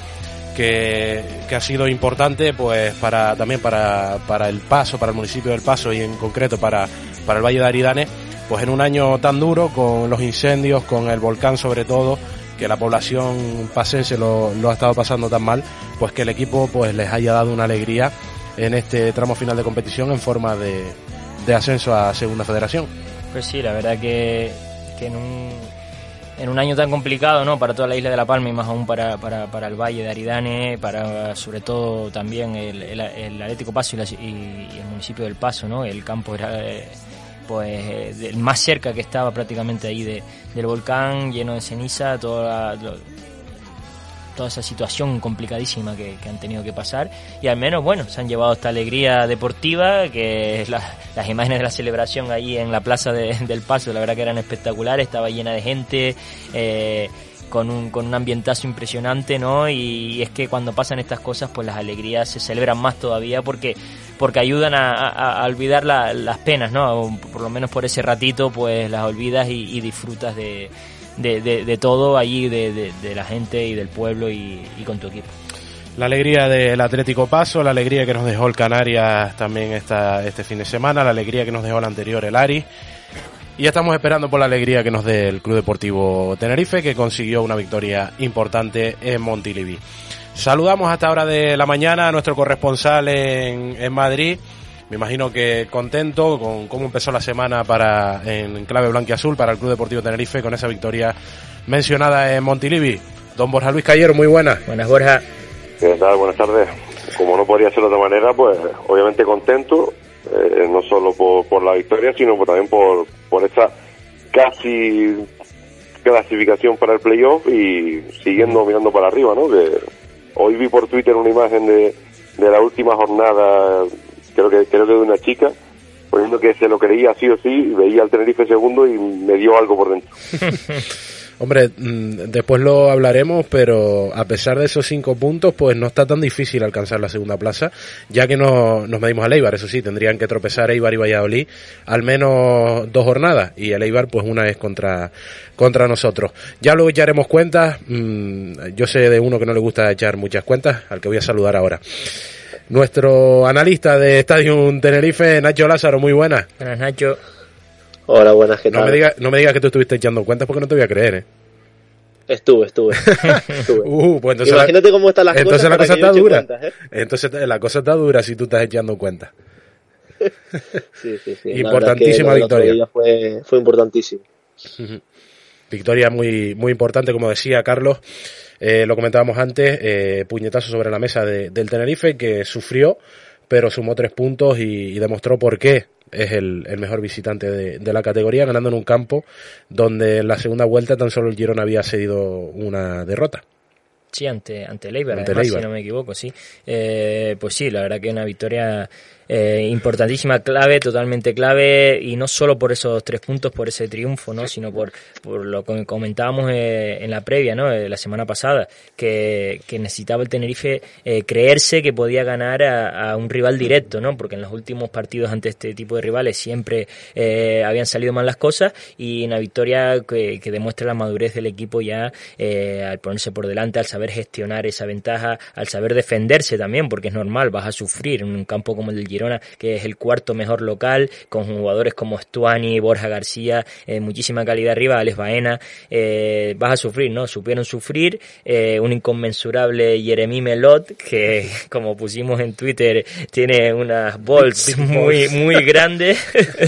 que, que, ha sido importante pues para también para, para el Paso, para el municipio del Paso y en concreto para, para el Valle de Aridane, pues en un año tan duro, con los incendios, con el volcán sobre todo, que la población pasense lo, lo ha estado pasando tan mal, pues que el equipo pues les haya dado una alegría en este tramo final de competición en forma de, de ascenso a Segunda Federación. Pues sí, la verdad que, que en un en un año tan complicado, ¿no? Para toda la isla de La Palma y más aún para, para, para el Valle de Aridane, para sobre todo también el, el, Atlético Paso y, el municipio del Paso, ¿no? El campo era eh, pues el más cerca que estaba prácticamente ahí de, del volcán, lleno de ceniza, toda toda esa situación complicadísima que, han tenido que pasar y al menos bueno se han llevado esta alegría deportiva que las imágenes de la celebración ahí en la plaza del paso la verdad que eran espectaculares estaba llena de gente eh, con un, con un ambientazo impresionante, ¿no? Y, es que cuando pasan estas cosas, pues las alegrías se celebran más todavía porque, porque ayudan a, olvidar las penas, ¿no? Por lo menos por ese ratito, pues las olvidas y disfrutas de, todo allí, de, la gente y del pueblo y, con tu equipo. La alegría del Atlético Paso, la alegría que nos dejó el Canarias también esta, este fin de semana, la alegría que nos dejó el anterior el Ari. Y estamos esperando por la alegría que nos dé el Club Deportivo Tenerife, que consiguió una victoria importante en Montilivi. Saludamos hasta hora de la mañana a nuestro corresponsal en, en Madrid, me imagino que contento con cómo empezó la semana para en clave blanca y azul para el Club Deportivo Tenerife con esa victoria mencionada en Montilivi. Don Borja Luis Cayero, muy buenas. Buenas, Borja. ¿Qué tal? Buenas tardes. Como no podría ser de otra manera, pues obviamente contento, eh, no solo por, la victoria, sino también por, por esta casi clasificación para el playoff y siguiendo mirando para arriba, ¿no? Que hoy vi por Twitter una imagen de, de la última jornada creo que creo que de una chica poniendo que se lo creía sí o sí veía al Tenerife segundo y me dio algo por dentro Hombre, mm, después lo hablaremos, pero a pesar de esos cinco puntos, pues no está tan difícil alcanzar la segunda plaza, ya que no, nos medimos a Eibar, eso sí, tendrían que tropezar Eibar y Valladolid al menos dos jornadas, y el Eibar pues una es contra, contra nosotros. Ya luego echaremos cuentas, mm, yo sé de uno que no le gusta echar muchas cuentas, al que voy a saludar ahora nuestro analista de Estadio Tenerife, Nacho Lázaro, muy buenas. Buenas, Nacho. Hola, buenas, ¿qué tal? No me digas no diga que tú estuviste echando cuentas porque no te voy a creer, ¿eh? Estuve, estuve. Uh, pues Imagínate cómo están las entonces La cosa está dura. ¿eh? Entonces la cosa está dura si tú estás echando cuentas. sí, sí, sí. Importantísima victoria. Fue, fue importantísimo. victoria muy, muy importante, como decía Carlos. Eh, lo comentábamos antes, eh, puñetazo sobre la mesa del Tenerife que sufrió, pero sumó tres puntos y, demostró por qué es el, mejor visitante de, la categoría, ganando en un campo donde en la segunda vuelta tan solo el Girona había cedido una derrota. Sí, ante, ante además, si no me equivoco, sí. Eh, pues sí, la verdad que una victoria eh, importantísima, clave, totalmente clave, y no solo por esos tres puntos, por ese triunfo, ¿no? sino por, por lo que comentábamos eh, en la previa, ¿no? Eh, la semana pasada, que, que necesitaba el Tenerife creerse que podía ganar a, un rival directo, ¿no? porque en los últimos partidos ante este tipo de rivales siempre habían salido mal las cosas, y una victoria que, que demuestra la madurez del equipo ya al ponerse por delante, al saber gestionar esa ventaja, al saber defenderse también, porque es normal, vas a sufrir en un campo como el del que es el cuarto mejor local, con jugadores como Stuani, Borja García, eh, muchísima calidad arriba, Alex Baena, eh, vas a sufrir, ¿no? Supieron sufrir, eh, un inconmensurable Jeremy Melot, que como pusimos en Twitter, tiene unas balls muy, muy grandes,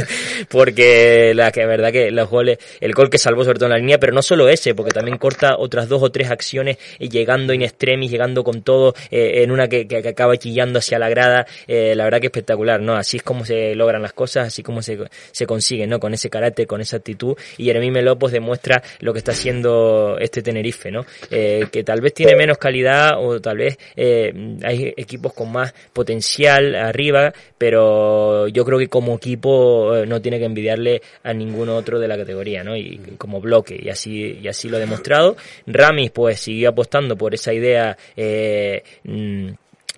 porque la que verdad que los goles, el gol que salvó sobre todo en la línea, pero no solo ese, porque también corta otras dos o tres acciones llegando in extremis, llegando con todo, en una que, que, acaba chillando hacia la grada, la verdad que espectacular, ¿no? Así es como se logran las cosas, así como se, se consiguen, ¿no? Con ese carácter, con esa actitud. Y Jeremy Melopos demuestra lo que está haciendo este Tenerife, ¿no? Eh, que tal vez tiene menos calidad o tal vez eh, hay equipos con más potencial arriba, pero yo creo que como equipo eh, no tiene que envidiarle a ninguno otro de la categoría, ¿no? Y como bloque, y así, y así lo ha demostrado. Ramis, pues, siguió apostando por esa idea mm,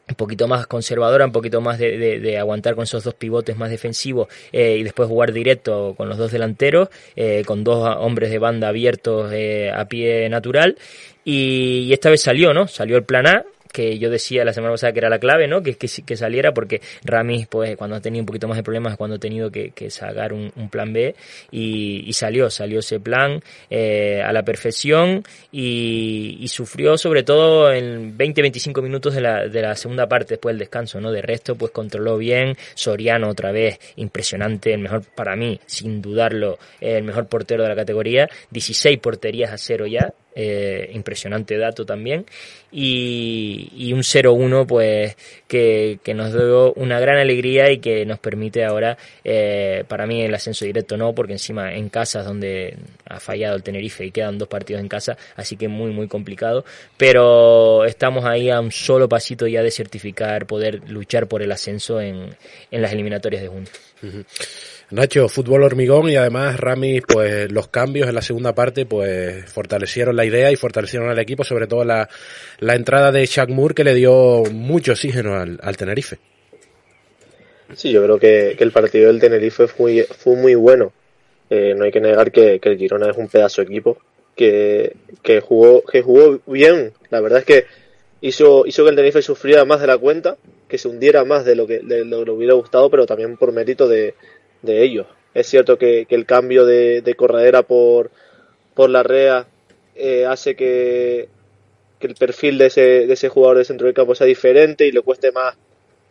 un poquito más conservadora, un poquito más de, aguantar con esos dos pivotes más defensivos eh, y después jugar directo con los dos delanteros, eh, con dos hombres de banda abiertos eh, a pie natural. Y, esta vez salió, ¿no? Salió el plan A, que yo decía la semana pasada que era la clave, ¿no? Que, que, que saliera porque Ramis, pues cuando ha tenido un poquito más de problemas cuando ha tenido que, sacar un, plan B y, y, salió, salió ese plan eh, a la perfección y, y, sufrió sobre todo en 20-25 minutos de la, de la segunda parte después del descanso, ¿no? De resto, pues controló bien, Soriano otra vez, impresionante, el mejor para mí, sin dudarlo, el mejor portero de la categoría, 16 porterías a cero ya, eh, impresionante dato también, y, y un 0-1 pues que, nos dio una gran alegría y que nos permite ahora, eh, para mí el ascenso directo no, porque encima en casa donde ha fallado el Tenerife y quedan dos partidos en casa, así que muy muy complicado, pero estamos ahí a un solo pasito ya de certificar, poder luchar por el ascenso en, en las eliminatorias de junio. Nacho, fútbol hormigón y además Rami, pues los cambios en la segunda parte, pues fortalecieron la idea y fortalecieron al equipo, sobre todo la, la entrada de Shaq Moore que le dio mucho oxígeno al, al Tenerife. Sí, yo creo que, el partido del Tenerife fue fue muy bueno. Eh, no hay que negar que, que, el Girona es un pedazo de equipo que, que, jugó, que jugó bien. La verdad es que hizo, hizo que el Tenerife sufriera más de la cuenta, que se hundiera más de lo que, de lo que le hubiera gustado, pero también por mérito de, de ellos. Es cierto que, que el cambio de, de, corredera por, por la REA eh, hace que, que, el perfil de ese, de ese jugador de centro del campo sea diferente y le cueste más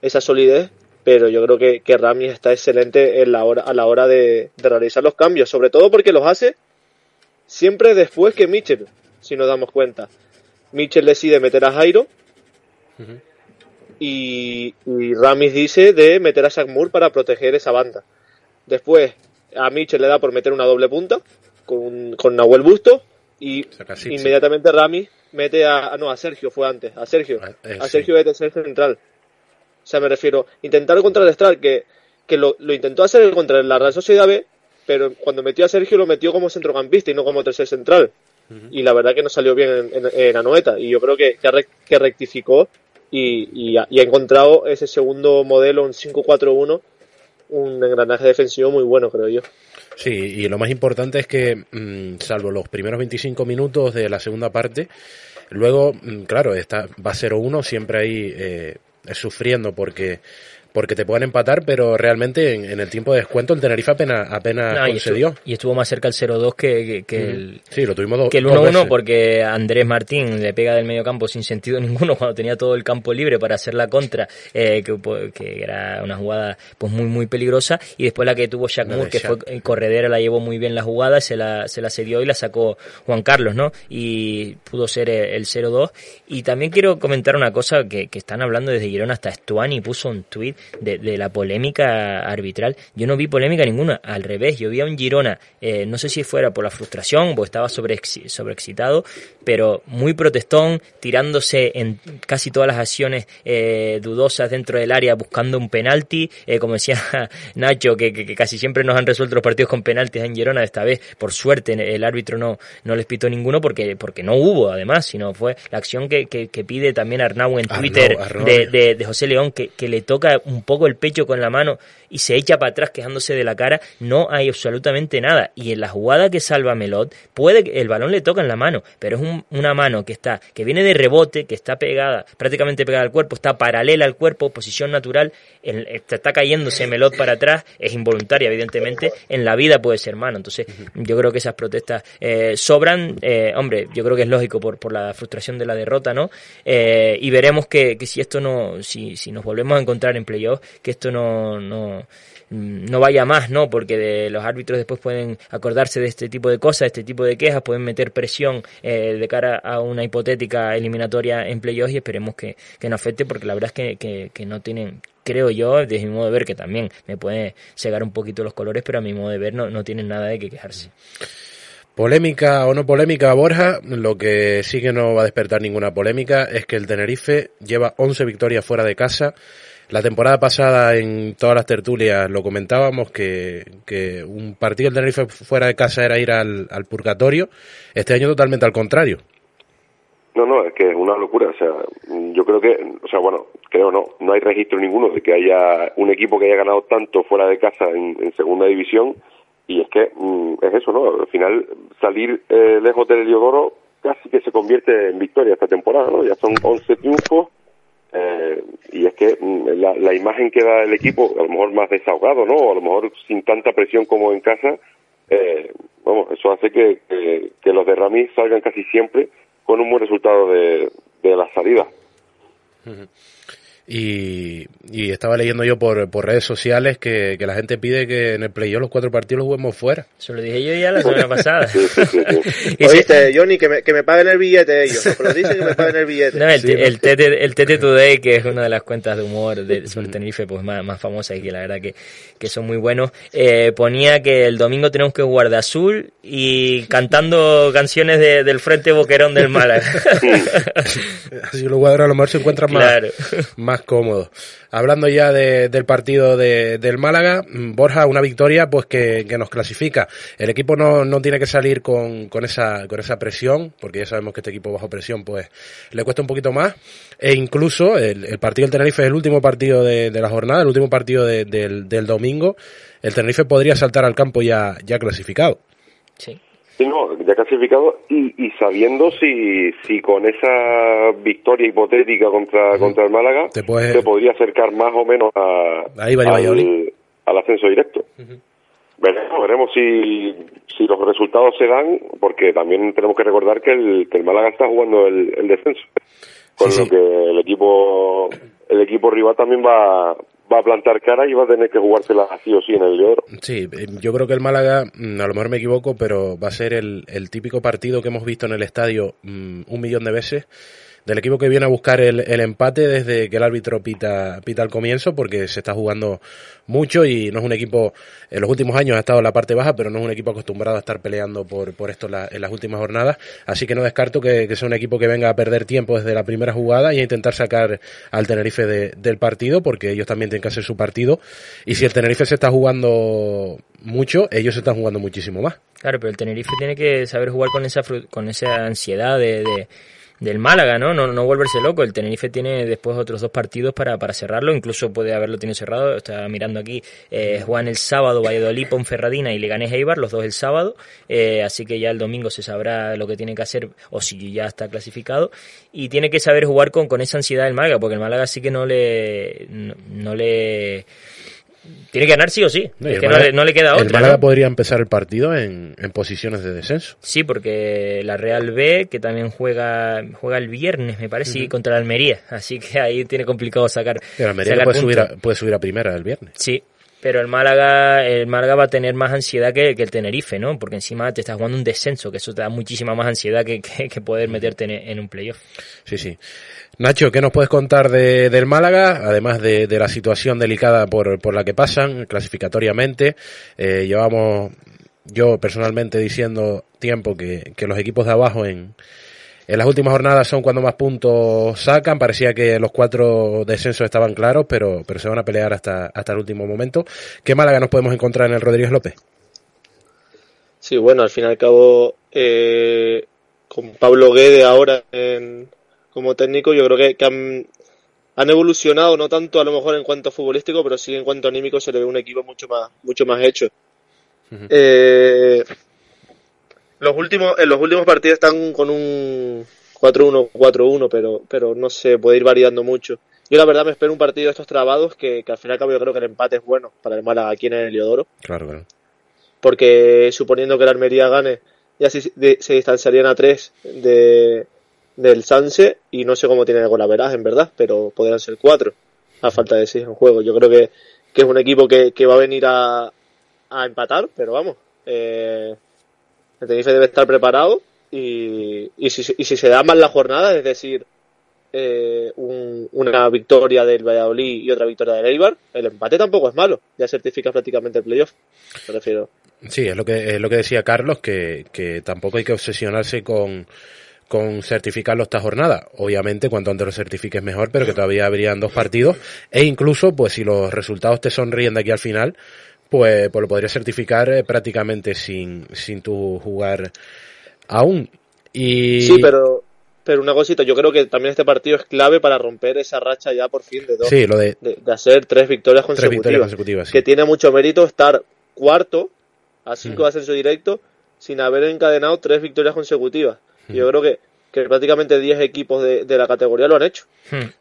esa solidez, pero yo creo que, que Ramis está excelente en la hora, a la hora de, de, realizar los cambios, sobre todo porque los hace siempre después que Mitchell, si nos damos cuenta. Mitchell decide meter a Jairo uh -huh. y, y Ramis dice de meter a Shaq Moore para proteger esa banda. Después a Mitchell le da por meter una doble punta con, con Nahuel Busto y inmediatamente Rami mete a, no, a Sergio fue antes, a Sergio, eh, a Sergio sí. de tercer central. O sea, me refiero, intentar contrarrestar que, que lo, lo intentó hacer contra la Real Sociedad B, pero cuando metió a Sergio lo metió como centrocampista y no como tercer central. Uh -huh. Y la verdad que no salió bien en, en, en Anoeta. Y yo creo que, que rectificó y, y, ha, y ha encontrado ese segundo modelo, un 5-4-1, un engranaje defensivo muy bueno, creo yo. Sí, y lo más importante es que, mmm, salvo los primeros 25 minutos de la segunda parte, luego, mmm, claro, está, va 0-1, siempre ahí eh, sufriendo porque porque te pueden empatar, pero realmente en, en, el tiempo de descuento el Tenerife apenas, apenas no, concedió. Y estuvo, y estuvo, más cerca el 0-2 que, que, que, el, sí, lo tuvimos que el 1-1 porque Andrés Martín le pega del medio campo sin sentido ninguno cuando tenía todo el campo libre para hacer la contra, eh, que, que, era una jugada pues muy muy peligrosa, y después la que tuvo Jack Moore, que fue el corredera, la llevó muy bien la jugada, se la, se la cedió y la sacó Juan Carlos, ¿no? Y pudo ser el 0-2. Y también quiero comentar una cosa que, que están hablando desde Girona hasta Estuani puso un tweet de, de, la polémica arbitral. Yo no vi polémica ninguna, al revés, yo vi a un Girona, eh, no sé si fuera por la frustración o estaba sobre, sobreexcitado, pero muy protestón, tirándose en casi todas las acciones eh, dudosas dentro del área buscando un penalti, eh, como decía Nacho, que, que, que, casi siempre nos han resuelto los partidos con penaltis en Girona, esta vez, por suerte, el árbitro no, no les pitó ninguno porque, porque no hubo, además, sino fue la acción que, que, pide también Arnau en Twitter Arnau, Arnau. De, de, de, José León, que, que le toca un poco el pecho con la mano y se echa para atrás quejándose de la cara, no hay absolutamente nada. Y en la jugada que salva Melot, puede que el balón le toca en la mano, pero es un, una mano que está, que viene de rebote, que está pegada, prácticamente pegada al cuerpo, está paralela al cuerpo, posición natural, está cayéndose Melot para atrás, es involuntaria, evidentemente, en la vida puede ser mano. Entonces, yo creo que esas protestas eh, sobran, eh, hombre, yo creo que es lógico por, por la frustración de la derrota, ¿no? Eh, y veremos que, si esto no, si, si nos volvemos a encontrar en que esto no, no, no vaya más, ¿no? Porque de, los árbitros después pueden acordarse de este tipo de cosas, de este tipo de quejas, pueden meter presión eh, de cara a una hipotética eliminatoria en playoffs y esperemos que, que no afecte porque la verdad es que, que, que no tienen, creo yo, desde mi modo de ver, que también me puede cegar un poquito los colores, pero a mi modo de ver no, no tienen nada de que quejarse. Polémica o no polémica, Borja, lo que sí que no va a despertar ninguna polémica es que el Tenerife lleva 11 victorias fuera de casa. La temporada pasada en todas las tertulias lo comentábamos que, que un partido del Tenerife fuera de casa era ir al, al purgatorio. Este año totalmente al contrario. No, no, es que es una locura. O sea, yo creo que, o sea, bueno, creo no, no hay registro ninguno de que haya un equipo que haya ganado tanto fuera de casa en, segunda división. Y es que mm, es eso, ¿no? Al final, salir eh, lejos del Heliodoro casi que se convierte en victoria esta temporada, ¿no? Ya son 11 triunfos eh, y es que la, la imagen que da el equipo, a lo mejor más desahogado, ¿no? A lo mejor sin tanta presión como en casa, eh, vamos, eso hace que, que, los de Ramis salgan casi siempre con un buen resultado de, de la salida. Y, y estaba leyendo yo por, por redes sociales que, que la gente pide que en el playoff los cuatro partidos los juguemos fuera. Se lo dije yo ya la semana pasada. Oíste, Johnny, que me, que me paguen el billete ellos. Pero dicen que me paguen el billete. No, el, Sí, el, TT, el TT Today, que es una de las cuentas de humor de, sobre Tenerife pues más, más famosas y que la verdad que, que son muy buenos, eh, ponía que el domingo tenemos que jugar de azul y cantando canciones de- del Frente Boquerón del Málaga. Así los jugadores a lo mejor se encuentran más, Claro. más cómodos. Hablando ya de- del partido de- del Málaga, mm, Borja, una victoria pues que, nos clasifica. El equipo no, no tiene que salir con, con, esa, con esa presión, porque ya sabemos que este equipo bajo presión pues le cuesta un poquito más. E incluso el, partido del Tenerife es el último partido de, la jornada, el último partido de- del, del domingo. El Tenerife podría saltar al campo ya, ya clasificado. Sí. Sí, no, ya clasificado y, y sabiendo si, si con esa victoria hipotética contra, contra el Málaga Te puedes- se podría acercar más o menos a, Ahí va al, ascenso directo. Veremos, veremos si, si los resultados se dan, porque también tenemos que recordar que el, que el Málaga está jugando el, el descenso. Con lo que el equipo el equipo rival también va, va a plantar cara y va a tener que jugársela así o sí en el oro. Sí, eh, yo creo que el Málaga, mm, a lo mejor me equivoco, pero va a ser el, el típico partido que hemos visto en el estadio mm, un millón de veces del equipo que viene a buscar el, el empate desde que el árbitro pita, pita al comienzo, porque se está jugando mucho y no es un equipo, en los últimos años ha estado en la parte baja, pero no es un equipo acostumbrado a estar peleando por, por esto la- en las últimas jornadas, así que no descarto que, que sea un equipo que venga a perder tiempo desde la primera jugada y a intentar sacar al Tenerife de- del partido, porque ellos también tienen que hacer su partido, y si el Tenerife se está jugando mucho, ellos se están jugando muchísimo más. Claro, pero el Tenerife tiene que saber jugar con esa con esa ansiedad de, de- del Málaga, ¿no? ¿no? No volverse loco. El Tenerife tiene después otros dos partidos para, para cerrarlo, incluso puede haberlo tenido cerrado. Estaba mirando aquí, eh, juegan el sábado Valladolid, Ponferradina y Leganés Eibar, los dos el sábado. Eh, así que ya el domingo se sabrá lo que tiene que hacer o si ya está clasificado. Y tiene que saber jugar con, con esa ansiedad del Málaga, porque el Málaga sí que no le, no le, tiene que ganar sí o sí. No, es el que no le, no le queda El otra. Málaga ¿no? podría empezar el partido en, en posiciones de descenso. Sí, porque la Real B, que también juega juega el viernes, me parece, y contra la Almería. Así que ahí tiene complicado sacar. Pero Almería sacar puede subir, a, puede subir a primera el viernes. Sí, pero el Málaga, el Málaga va a tener más ansiedad que, que el Tenerife, ¿no? Porque encima te estás jugando un descenso, que eso te da muchísima más ansiedad que, que, que poder meterte en, en un playoff. Sí, sí. Nacho, ¿qué nos puedes contar de, del Málaga? Además de, de la situación delicada por, por la que pasan clasificatoriamente. Eh, llevamos, yo personalmente diciendo tiempo que, que los equipos de abajo en, en las últimas jornadas son cuando más puntos sacan. Parecía que los cuatro descensos estaban claros, pero, pero se van a pelear hasta, hasta el último momento. ¿Qué Málaga nos podemos encontrar en el Rodríguez López? Sí, bueno, al fin y al cabo, eh, con Pablo Guede ahora en- como técnico, yo creo que, que han, han evolucionado, no tanto a lo mejor en cuanto a futbolístico, pero sí en cuanto a anímico se le ve un equipo mucho más, mucho más hecho. Eh, los últimos, en los últimos partidos están con un 4-1, 4-1, pero, pero no sé, puede ir variando mucho. Yo la verdad me espero un partido de estos trabados que, que al fin y al cabo yo creo que el empate es bueno para el Málaga aquí en el Heliodoro Claro, claro. porque suponiendo que la Almería gane, ya se, de- se distanciarían a tres de, del Sanse y no sé cómo tiene el golaveraje en verdad, pero podrían ser cuatro a falta de seis en juego. Yo creo que, que es un equipo que, que va a venir a, a empatar, pero vamos, eh, el Tenerife debe estar preparado y, y, si, y si se da mal la jornada, es decir, eh, un- una victoria del Valladolid y otra victoria del Eibar, el empate tampoco es malo, ya certifica prácticamente el playoff, refiero. Sí, es lo que, es lo que decía Carlos, que, que tampoco hay que obsesionarse con, con certificarlo esta jornada. Obviamente, cuanto antes lo certifiques mejor, pero que todavía habrían dos partidos. E incluso, pues si los resultados te sonríen de aquí al final, pues, pues lo podrías certificar eh, prácticamente sin, sin tu jugar aún. Y... Sí, pero, pero una cosita, yo creo que también este partido es clave para romper esa racha ya por fin de dos. Sí, lo de- de, hacer tres victorias Tres consecutivas. victorias consecutivas, sí. Que tiene mucho mérito estar cuarto a cinco de ascenso directo sin haber encadenado tres victorias consecutivas. Y yo creo que, que prácticamente 10 equipos de, de la categoría lo han hecho.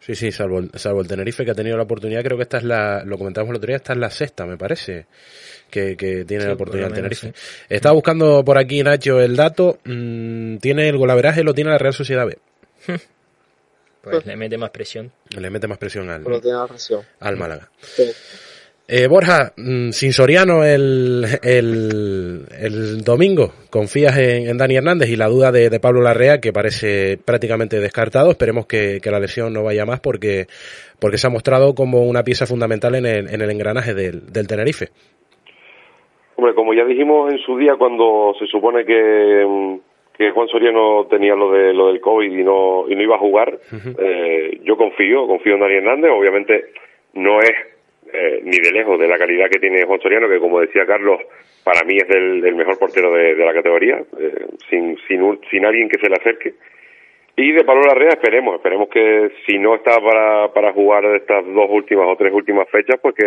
Sí, sí, salvo, el- salvo el Tenerife que ha tenido la oportunidad, creo que esta es la, lo comentamos el otro día, esta es la sexta, me parece, que, que tiene Sí, la oportunidad el Tenerife. Estaba buscando por aquí, Nacho, el dato, mm, tiene el golaveraje, lo tiene la Real Sociedad B. Pues le mete más presión. Le mete más presión al, presión. al Málaga. Sí. Eh, Borja, mm, sin Soriano el, el, el domingo, ¿confías en, en Dani Hernández y la duda de, de Pablo Larrea, que parece prácticamente descartado? Esperemos que, que la lesión no vaya más porque, porque se ha mostrado como una pieza fundamental en el, en el engranaje del, del Tenerife. Hombre, como ya dijimos en su día cuando se supone que, mm, que Juan Soriano tenía lo de lo del COVID y no y no iba a jugar, eh, yo confío, confío en Dani Hernández. Obviamente no es eh, ni de lejos de la calidad que tiene Juan Soriano, que como decía Carlos, para mí es del, el mejor portero de, la categoría, eh, sin, sin, un- sin alguien que se le acerque. Y de Pablo Larrea esperemos, esperemos que si no está para, para jugar estas dos últimas o tres últimas fechas, pues que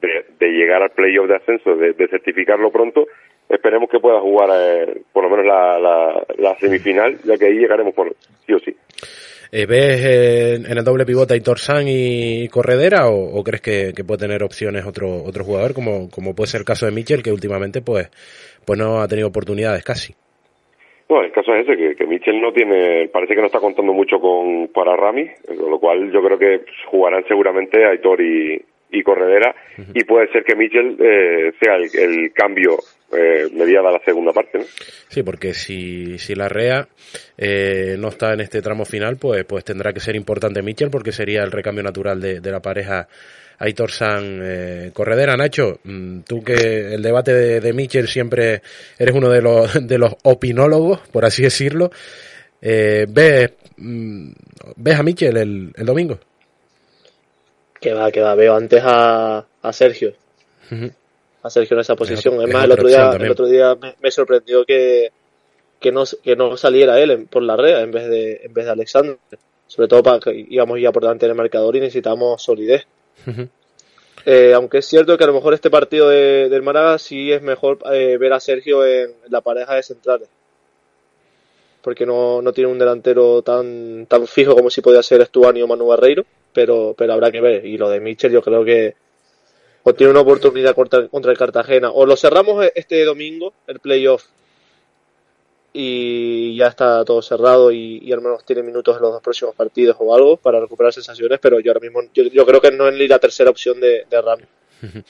de, de llegar al playoff de ascenso, de, de certificarlo pronto, esperemos que pueda jugar eh, por lo menos la, la, la semifinal, ya que ahí llegaremos por sí o sí. Eh, ¿Ves eh, en el doble pivote a Aitor San y Corredera o, o crees que, que puede tener opciones otro, otro jugador, como, como puede ser el caso de Michel, que últimamente pues, pues no ha tenido oportunidades casi? No, el caso es ese, que, que Mitchell no tiene, parece que no está contando mucho con para Rami, con lo cual yo creo que jugarán seguramente Aitor y, y Corredera, y puede ser que Mitchell eh, sea el, el cambio eh, mediada la segunda parte, ¿no? Sí, porque si, si la REA eh, no está en este tramo final, pues, pues tendrá que ser importante Mitchell, porque sería el recambio natural de, de la pareja Aitor San eh, Corredera. Nacho, mm, tú que el debate de, de Mitchell siempre eres uno de los, de los opinólogos, por así decirlo, eh, ¿ves, mm, ¿ves a Mitchell el, el domingo? Que va, que va. Veo antes a, a Sergio. A Sergio en esa posición. Es Es más, el otro día, el otro día me, me sorprendió que, que, no, que no saliera él en- por la red en vez de, en vez de Alexander. Sobre todo para que íbamos ya por delante del marcador y necesitamos solidez. Eh, aunque es cierto que a lo mejor este partido de- del Málaga sí es mejor eh, ver a Sergio en la pareja de centrales. Porque no, no tiene un delantero tan, tan fijo como si podía ser Estuani o Manu Barreiro, pero, pero habrá que ver. Y lo de Mitchell yo creo que o tiene una oportunidad contra, contra el Cartagena. O lo cerramos este domingo, el playoff, y ya está todo cerrado y, y al menos tiene minutos en los dos próximos partidos o algo para recuperar sensaciones, pero yo ahora mismo yo, yo creo que no es ni la tercera opción de, de Rami.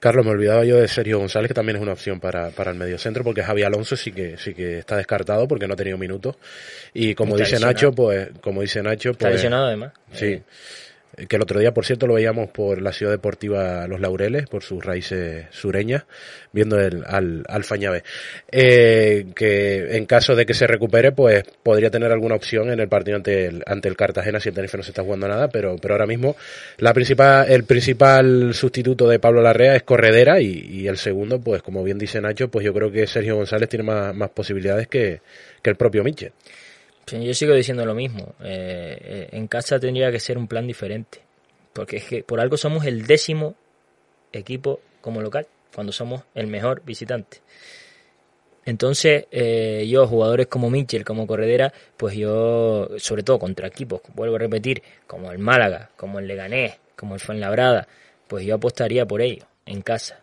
Carlos, me olvidaba yo de Sergio González, que también es una opción para, para el mediocentro, porque Javi Alonso sí que, sí que está descartado porque no ha tenido minutos. Y como Está dice. Nacho, pues, como dice Nacho, Está pues. lesionado además. Sí. Eh, Que el otro día, por cierto, lo veíamos por la ciudad deportiva Los Laureles, por sus raíces sureñas, viendo el, al, al. Eh, que en caso de que se recupere, pues podría tener alguna opción en el partido ante el, ante el Cartagena si el Tenerife no se está jugando nada, pero, pero ahora mismo la principal, el principal sustituto de Pablo Larrea es Corredera y, y el segundo, pues como bien dice Nacho, pues yo creo que Sergio González tiene más, más posibilidades que, que el propio Michel. Yo sigo diciendo lo mismo. Eh, eh, en casa tendría que ser un plan diferente. Porque es que por algo somos el décimo equipo como local, cuando somos el mejor visitante. Entonces, eh, yo, jugadores como Mitchell, como Corredera, pues yo, sobre todo contra equipos, vuelvo a repetir, como el Málaga, como el Leganés, como el Fuenlabrada, pues yo apostaría por ello, en casa.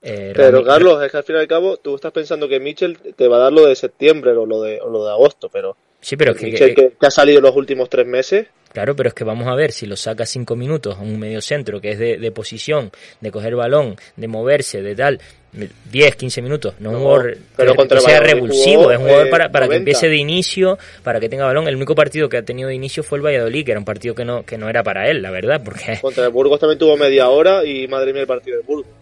Eh, Pero Carlos, es que al fin y al cabo tú estás pensando que Mitchell te va a dar lo de septiembre o lo de, o lo de agosto, pero Sí, pero es que- que, que ha salido los últimos tres meses, Claro, pero es que vamos a ver si lo saca cinco minutos a un medio centro que es de, de posición, de coger balón, de moverse, de tal, 10, 15 minutos, no, un No, jugador pero que, sea revulsivo, jugó, es un jugador eh, para, para que 90. empiece de inicio, para que tenga balón. El único partido que ha tenido de inicio fue el Valladolid, que era un partido que no, que no era para él, la verdad, porque contra el Burgos también tuvo media hora y madre mía el partido del Burgos.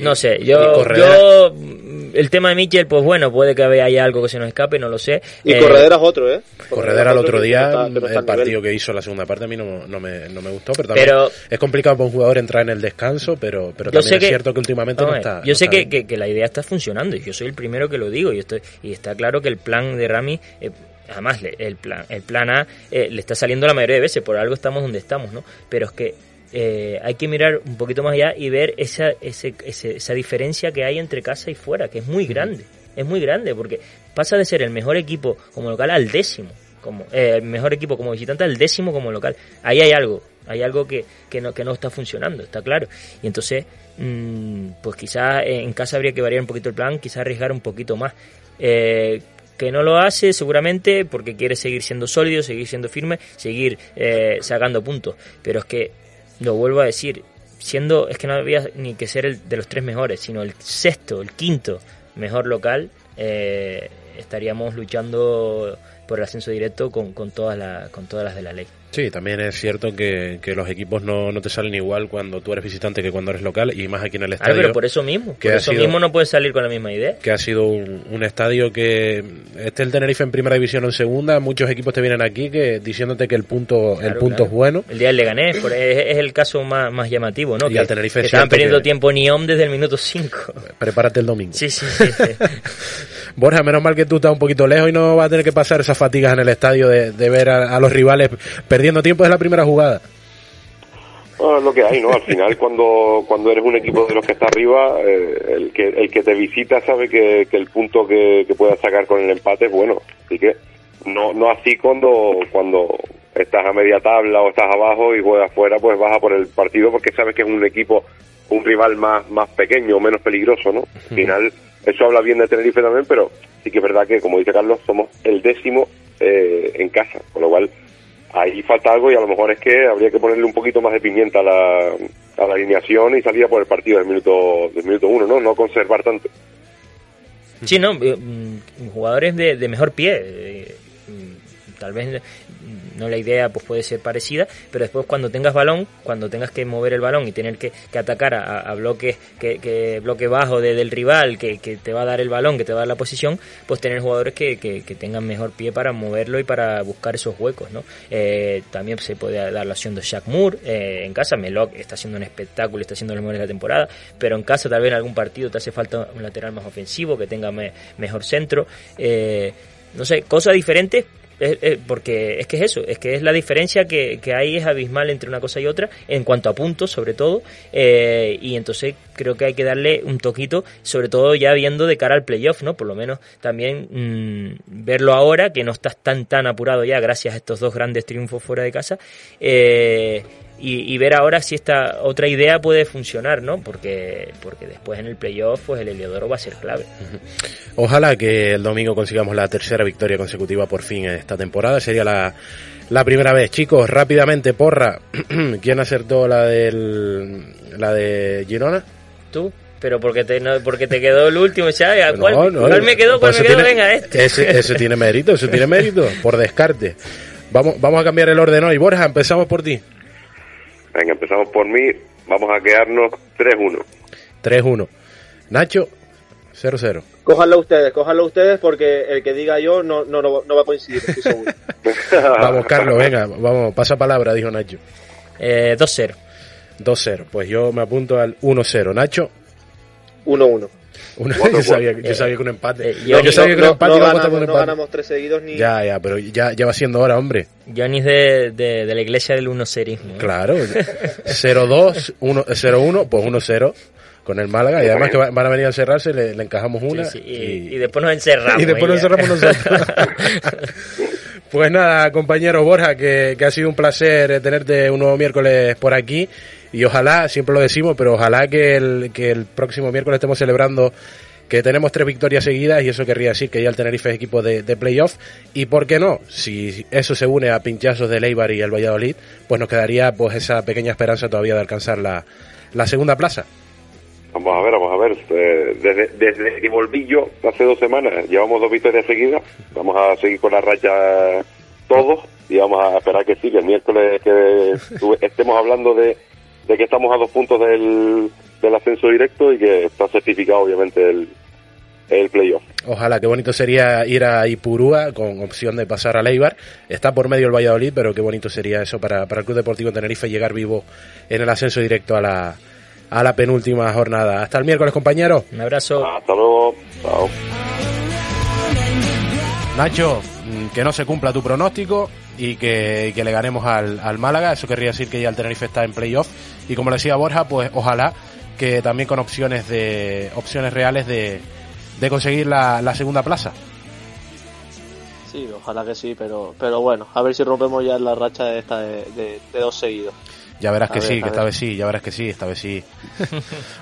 No sé, yo, yo mm, el tema de Michel, pues bueno, puede que haya algo que se nos escape, no lo sé. Y Eh, Corredera es otro, ¿eh? Corredera el otro día, no está- que no está el nivel. partido que hizo la segunda parte a mí no, no, me, no me gustó, pero también Pero- es complicado para un jugador entrar en el descanso, pero, pero Yo también es que- cierto que últimamente no está. Yo no sé está que, que- que la idea está funcionando y yo soy el primero que lo digo y estoy y está claro que el plan de Rami eh, además le- el plan el plan A eh, le está saliendo la mayoría de veces por algo estamos donde estamos no pero es que eh, hay que mirar un poquito más allá y ver esa ese- ese- esa diferencia que hay entre casa y fuera que es muy grande es muy grande porque pasa de ser el mejor equipo como local al décimo como eh, el mejor equipo como visitante al décimo como local. Ahí hay algo, hay algo que, que, no, que no está funcionando, está claro. Y entonces, mmm, pues quizás en casa habría que variar un poquito el plan, quizás arriesgar un poquito más. Eh, que no lo hace seguramente porque quiere seguir siendo sólido, seguir siendo firme, seguir eh, sacando puntos. Pero es que, lo vuelvo a decir, siendo, es que no había ni que ser el de los tres mejores, sino el sexto, el quinto mejor local, eh, estaríamos luchando por el ascenso directo con, con, todas, la, con todas las de la ley. Sí, también es cierto que, que los equipos no, no, te salen igual cuando tú eres visitante que cuando eres local y más aquí en el estadio. Ah, pero por eso mismo, por eso sido, mismo no puedes salir con la misma idea. Que ha sido un, un, estadio que este el Tenerife en primera división o en segunda, muchos equipos te vienen aquí que diciéndote que el punto claro, el punto claro. es bueno. El día del Leganés es, es, el caso más, más llamativo, ¿no? Y que, al Tenerife que estaban perdiendo que... tiempo Niom desde el minuto 5. Prepárate el domingo. Sí, sí, sí. sí. Borja, menos mal que tú estás un poquito lejos y no vas a tener que pasar esas fatigas en el estadio de, de ver a, a los rivales perdiendo tiempo desde la primera jugada. Bueno, es lo que hay, ¿no? Al final, cuando, cuando eres un equipo de los que está arriba, eh, el, que, el que te visita sabe que, que el punto que, que puedas sacar con el empate es bueno. Así que no, no así cuando, cuando estás a media tabla o estás abajo y juegas fuera, pues baja por el partido porque sabes que es un equipo, un rival más, más pequeño, menos peligroso, ¿no? Al final, eso habla bien de Tenerife también, pero sí que es verdad que, como dice Carlos, somos el décimo eh, en casa, con lo cual ahí falta algo y a lo mejor es que habría que ponerle un poquito más de pimienta a la, a la alineación y salir por el partido del minuto, del minuto uno, ¿no? No conservar tanto. Sí, no, jugadores de, de mejor pie. Eh, tal vez no la idea pues puede ser parecida, pero después cuando tengas balón, cuando tengas que mover el balón y tener que, que atacar a, a, bloques que, que bloque bajo de, del rival que, que, te va a dar el balón, que te va a dar la posición, pues tener jugadores que, que, tengan mejor pie para moverlo y para buscar esos huecos, ¿no? Eh, también se puede dar la opción de Shaq Moore eh, en casa, Meloc está haciendo un espectáculo, está haciendo lo mejor de la temporada, pero en casa tal vez en algún partido te hace falta un lateral más ofensivo, que tenga me, mejor centro, eh, no sé, cosas diferentes, es, es, porque es que es eso, es que es la diferencia que, que, hay es abismal entre una cosa y otra, en cuanto a puntos sobre todo, eh, y entonces creo que hay que darle un toquito, sobre todo ya viendo de cara al playoff, ¿no? Por lo menos también mmm, verlo ahora, que no estás tan tan apurado ya gracias a estos dos grandes triunfos fuera de casa, eh, y, y, ver ahora si esta otra idea puede funcionar, ¿no? Porque, porque después en el playoff, pues el Heliodoro va a ser clave. Ojalá que el domingo consigamos la tercera victoria consecutiva por fin en esta temporada. Sería la, la primera vez. Chicos, rápidamente, porra. ¿Quién acertó la del la de Girona? Tú pero porque te, no, porque te quedó el último, ¿sabes? ¿Cuál, no, no, ¿cuál me quedó? ¿Cuál me quedó? Tiene, Venga, este. Ese, ese tiene mérito, eso tiene mérito, por descarte. Vamos, vamos a cambiar el orden hoy. Borja, empezamos por ti. Venga, empezamos por mí. Vamos a quedarnos 3-1. 3-1. Nacho, 0-0. Cójanlo ustedes, cójanlo ustedes porque el que diga yo no, no, no, no va a coincidir, estoy seguro. vamos, Carlos, venga, vamos, pasa palabra, dijo Nacho. Eh, 2-0. 2-0. Pues yo me apunto al 1-0. Nacho. 1-1. Una, yo, sabía, yo sabía que un empate. Eh, yo, no, yo sabía que un empate no, no, ganamos, un empate. no ganamos tres seguidos ni. Ya, ya, pero ya, ya va siendo hora, hombre. Johnny es de, de, de la iglesia del 1 serismo. ¿eh? Claro. 0-2, 0-1, pues 1-0 con el Málaga y además que van a venir a encerrarse le, le encajamos una sí, sí, y, y, y, después nos encerramos y después nos encerramos nosotros pues nada compañero Borja que, que ha sido un placer tenerte un nuevo miércoles por aquí y ojalá, siempre lo decimos, pero ojalá que el, que el próximo miércoles estemos celebrando que tenemos tres victorias seguidas y eso querría decir que ya el Tenerife es equipo de, de playoff y por qué no, si eso se une a pinchazos de Eibar y el Valladolid, pues nos quedaría pues esa pequeña esperanza todavía de alcanzar la, la segunda plaza. Vamos a ver, vamos a ver. Eh, desde, desde que volví yo hace dos semanas, llevamos dos victorias seguidas. Vamos a seguir con la racha todos y vamos a esperar que sí, el miércoles que estemos hablando de, de que estamos a dos puntos del, del ascenso directo y que está certificado obviamente el, el playoff. Ojalá, qué bonito sería ir a Ipurúa con opción de pasar a Leibar. Está por medio el Valladolid, pero qué bonito sería eso para, para el Club Deportivo Tenerife llegar vivo en el ascenso directo a la, a la penúltima jornada. Hasta el miércoles, compañero. Un abrazo. Hasta luego. Chao. Nacho, que no se cumpla tu pronóstico y que, que le ganemos al, al, Málaga. Eso querría decir que ya el Tenerife está en playoff. Y como le decía Borja, pues ojalá que también con opciones de opciones reales de, de conseguir la, la segunda plaza. Sí, ojalá que sí, pero, pero bueno, a ver si rompemos ya la racha de esta de, dos seguidos. Ya verás que sí, que esta vez sí, ya verás que sí, esta vez sí.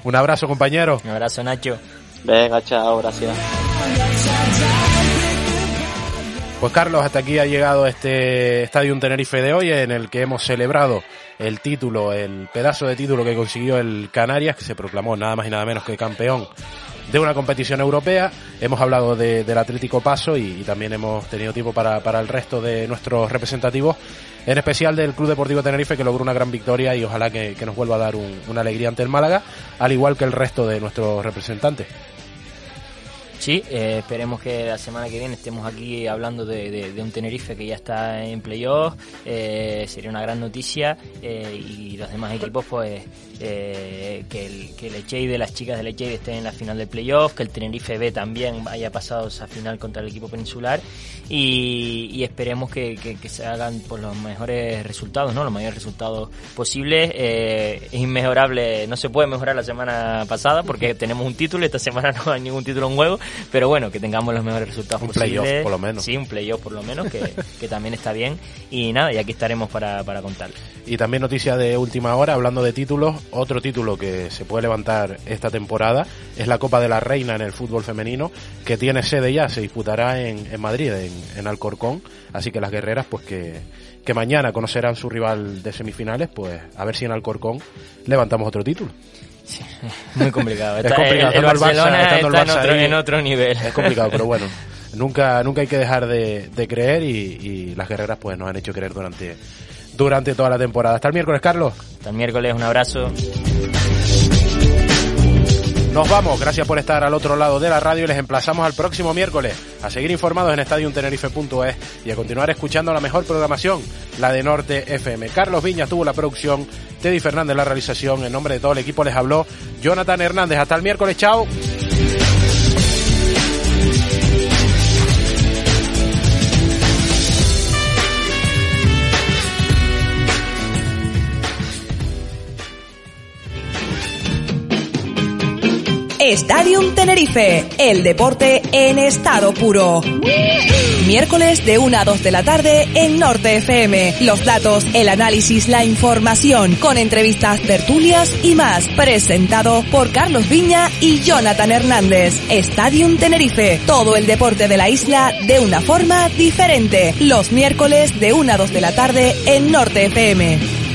Un abrazo, compañero. Un abrazo, Nacho. Venga, chao, gracias. Pues Carlos, hasta aquí ha llegado este Estadio Tenerife de hoy en el que hemos celebrado el título, el pedazo de título que consiguió el Canarias, que se proclamó nada más y nada menos que campeón de una competición europea. Hemos hablado del Atlético Paso y, también hemos tenido tiempo para, para el resto de nuestros representativos, en especial del Club Deportivo Tenerife que logró una gran victoria y ojalá que, nos vuelva a dar una alegría ante el Málaga, al igual que el resto de nuestros representantes. Sí, eh, esperemos que la semana que viene estemos aquí hablando de, un Tenerife que ya está en playoff. Eh, sería una gran noticia eh, y los demás equipos, pues, que, el, que el las chicas del Echeide estén en la final del playoff, que el Tenerife B también haya pasado esa final contra el equipo peninsular y, esperemos que, se hagan pues, los mejores resultados, ¿no? Los mayores resultados posibles. es inmejorable, no se puede mejorar la semana pasada porque tenemos un título, esta semana no hay ningún título en juego pero bueno, que tengamos los mejores resultados un posibles. playoff por lo menos. Sí, un playoff por lo menos, que, también está bien. Y nada, y aquí estaremos para, para contar. Y también noticia de última hora, hablando de títulos, otro título que se puede levantar esta temporada es la Copa de la Reina en el fútbol femenino, que tiene sede ya, se disputará en, en Madrid, en, en Alcorcón. Así que las guerreras, pues que, que mañana conocerán su rival de semifinales, pues a ver si en Alcorcón levantamos otro título. muy complicado. es complicado. El, Barcelona está, en, otro, nivel. Es complicado, pero bueno, nunca, nunca hay que dejar de, creer y, las guerreras pues nos han hecho creer durante, durante toda la temporada. Hasta el miércoles, Carlos. Hasta el miércoles, un abrazo. Nos vamos, gracias por estar al otro lado de la radio y les emplazamos al próximo miércoles a seguir informados en estadiumtenerife.es y a continuar escuchando la mejor programación, la de Norte FM. Carlos Viñas tuvo la producción, Teddy Fernández la realización, en nombre de todo el equipo les habló Jonathan Hernández. Hasta el miércoles, chao. Stadium Tenerife, el deporte en estado puro. Miércoles de 1 a 2 de la tarde en Norte FM. Los datos, el análisis, la información, con entrevistas, tertulias y más. Presentado por Carlos Viña y Jonathan Hernández. Stadium Tenerife, todo el deporte de la isla de una forma diferente. Los miércoles de 1 a 2 de la tarde en Norte FM.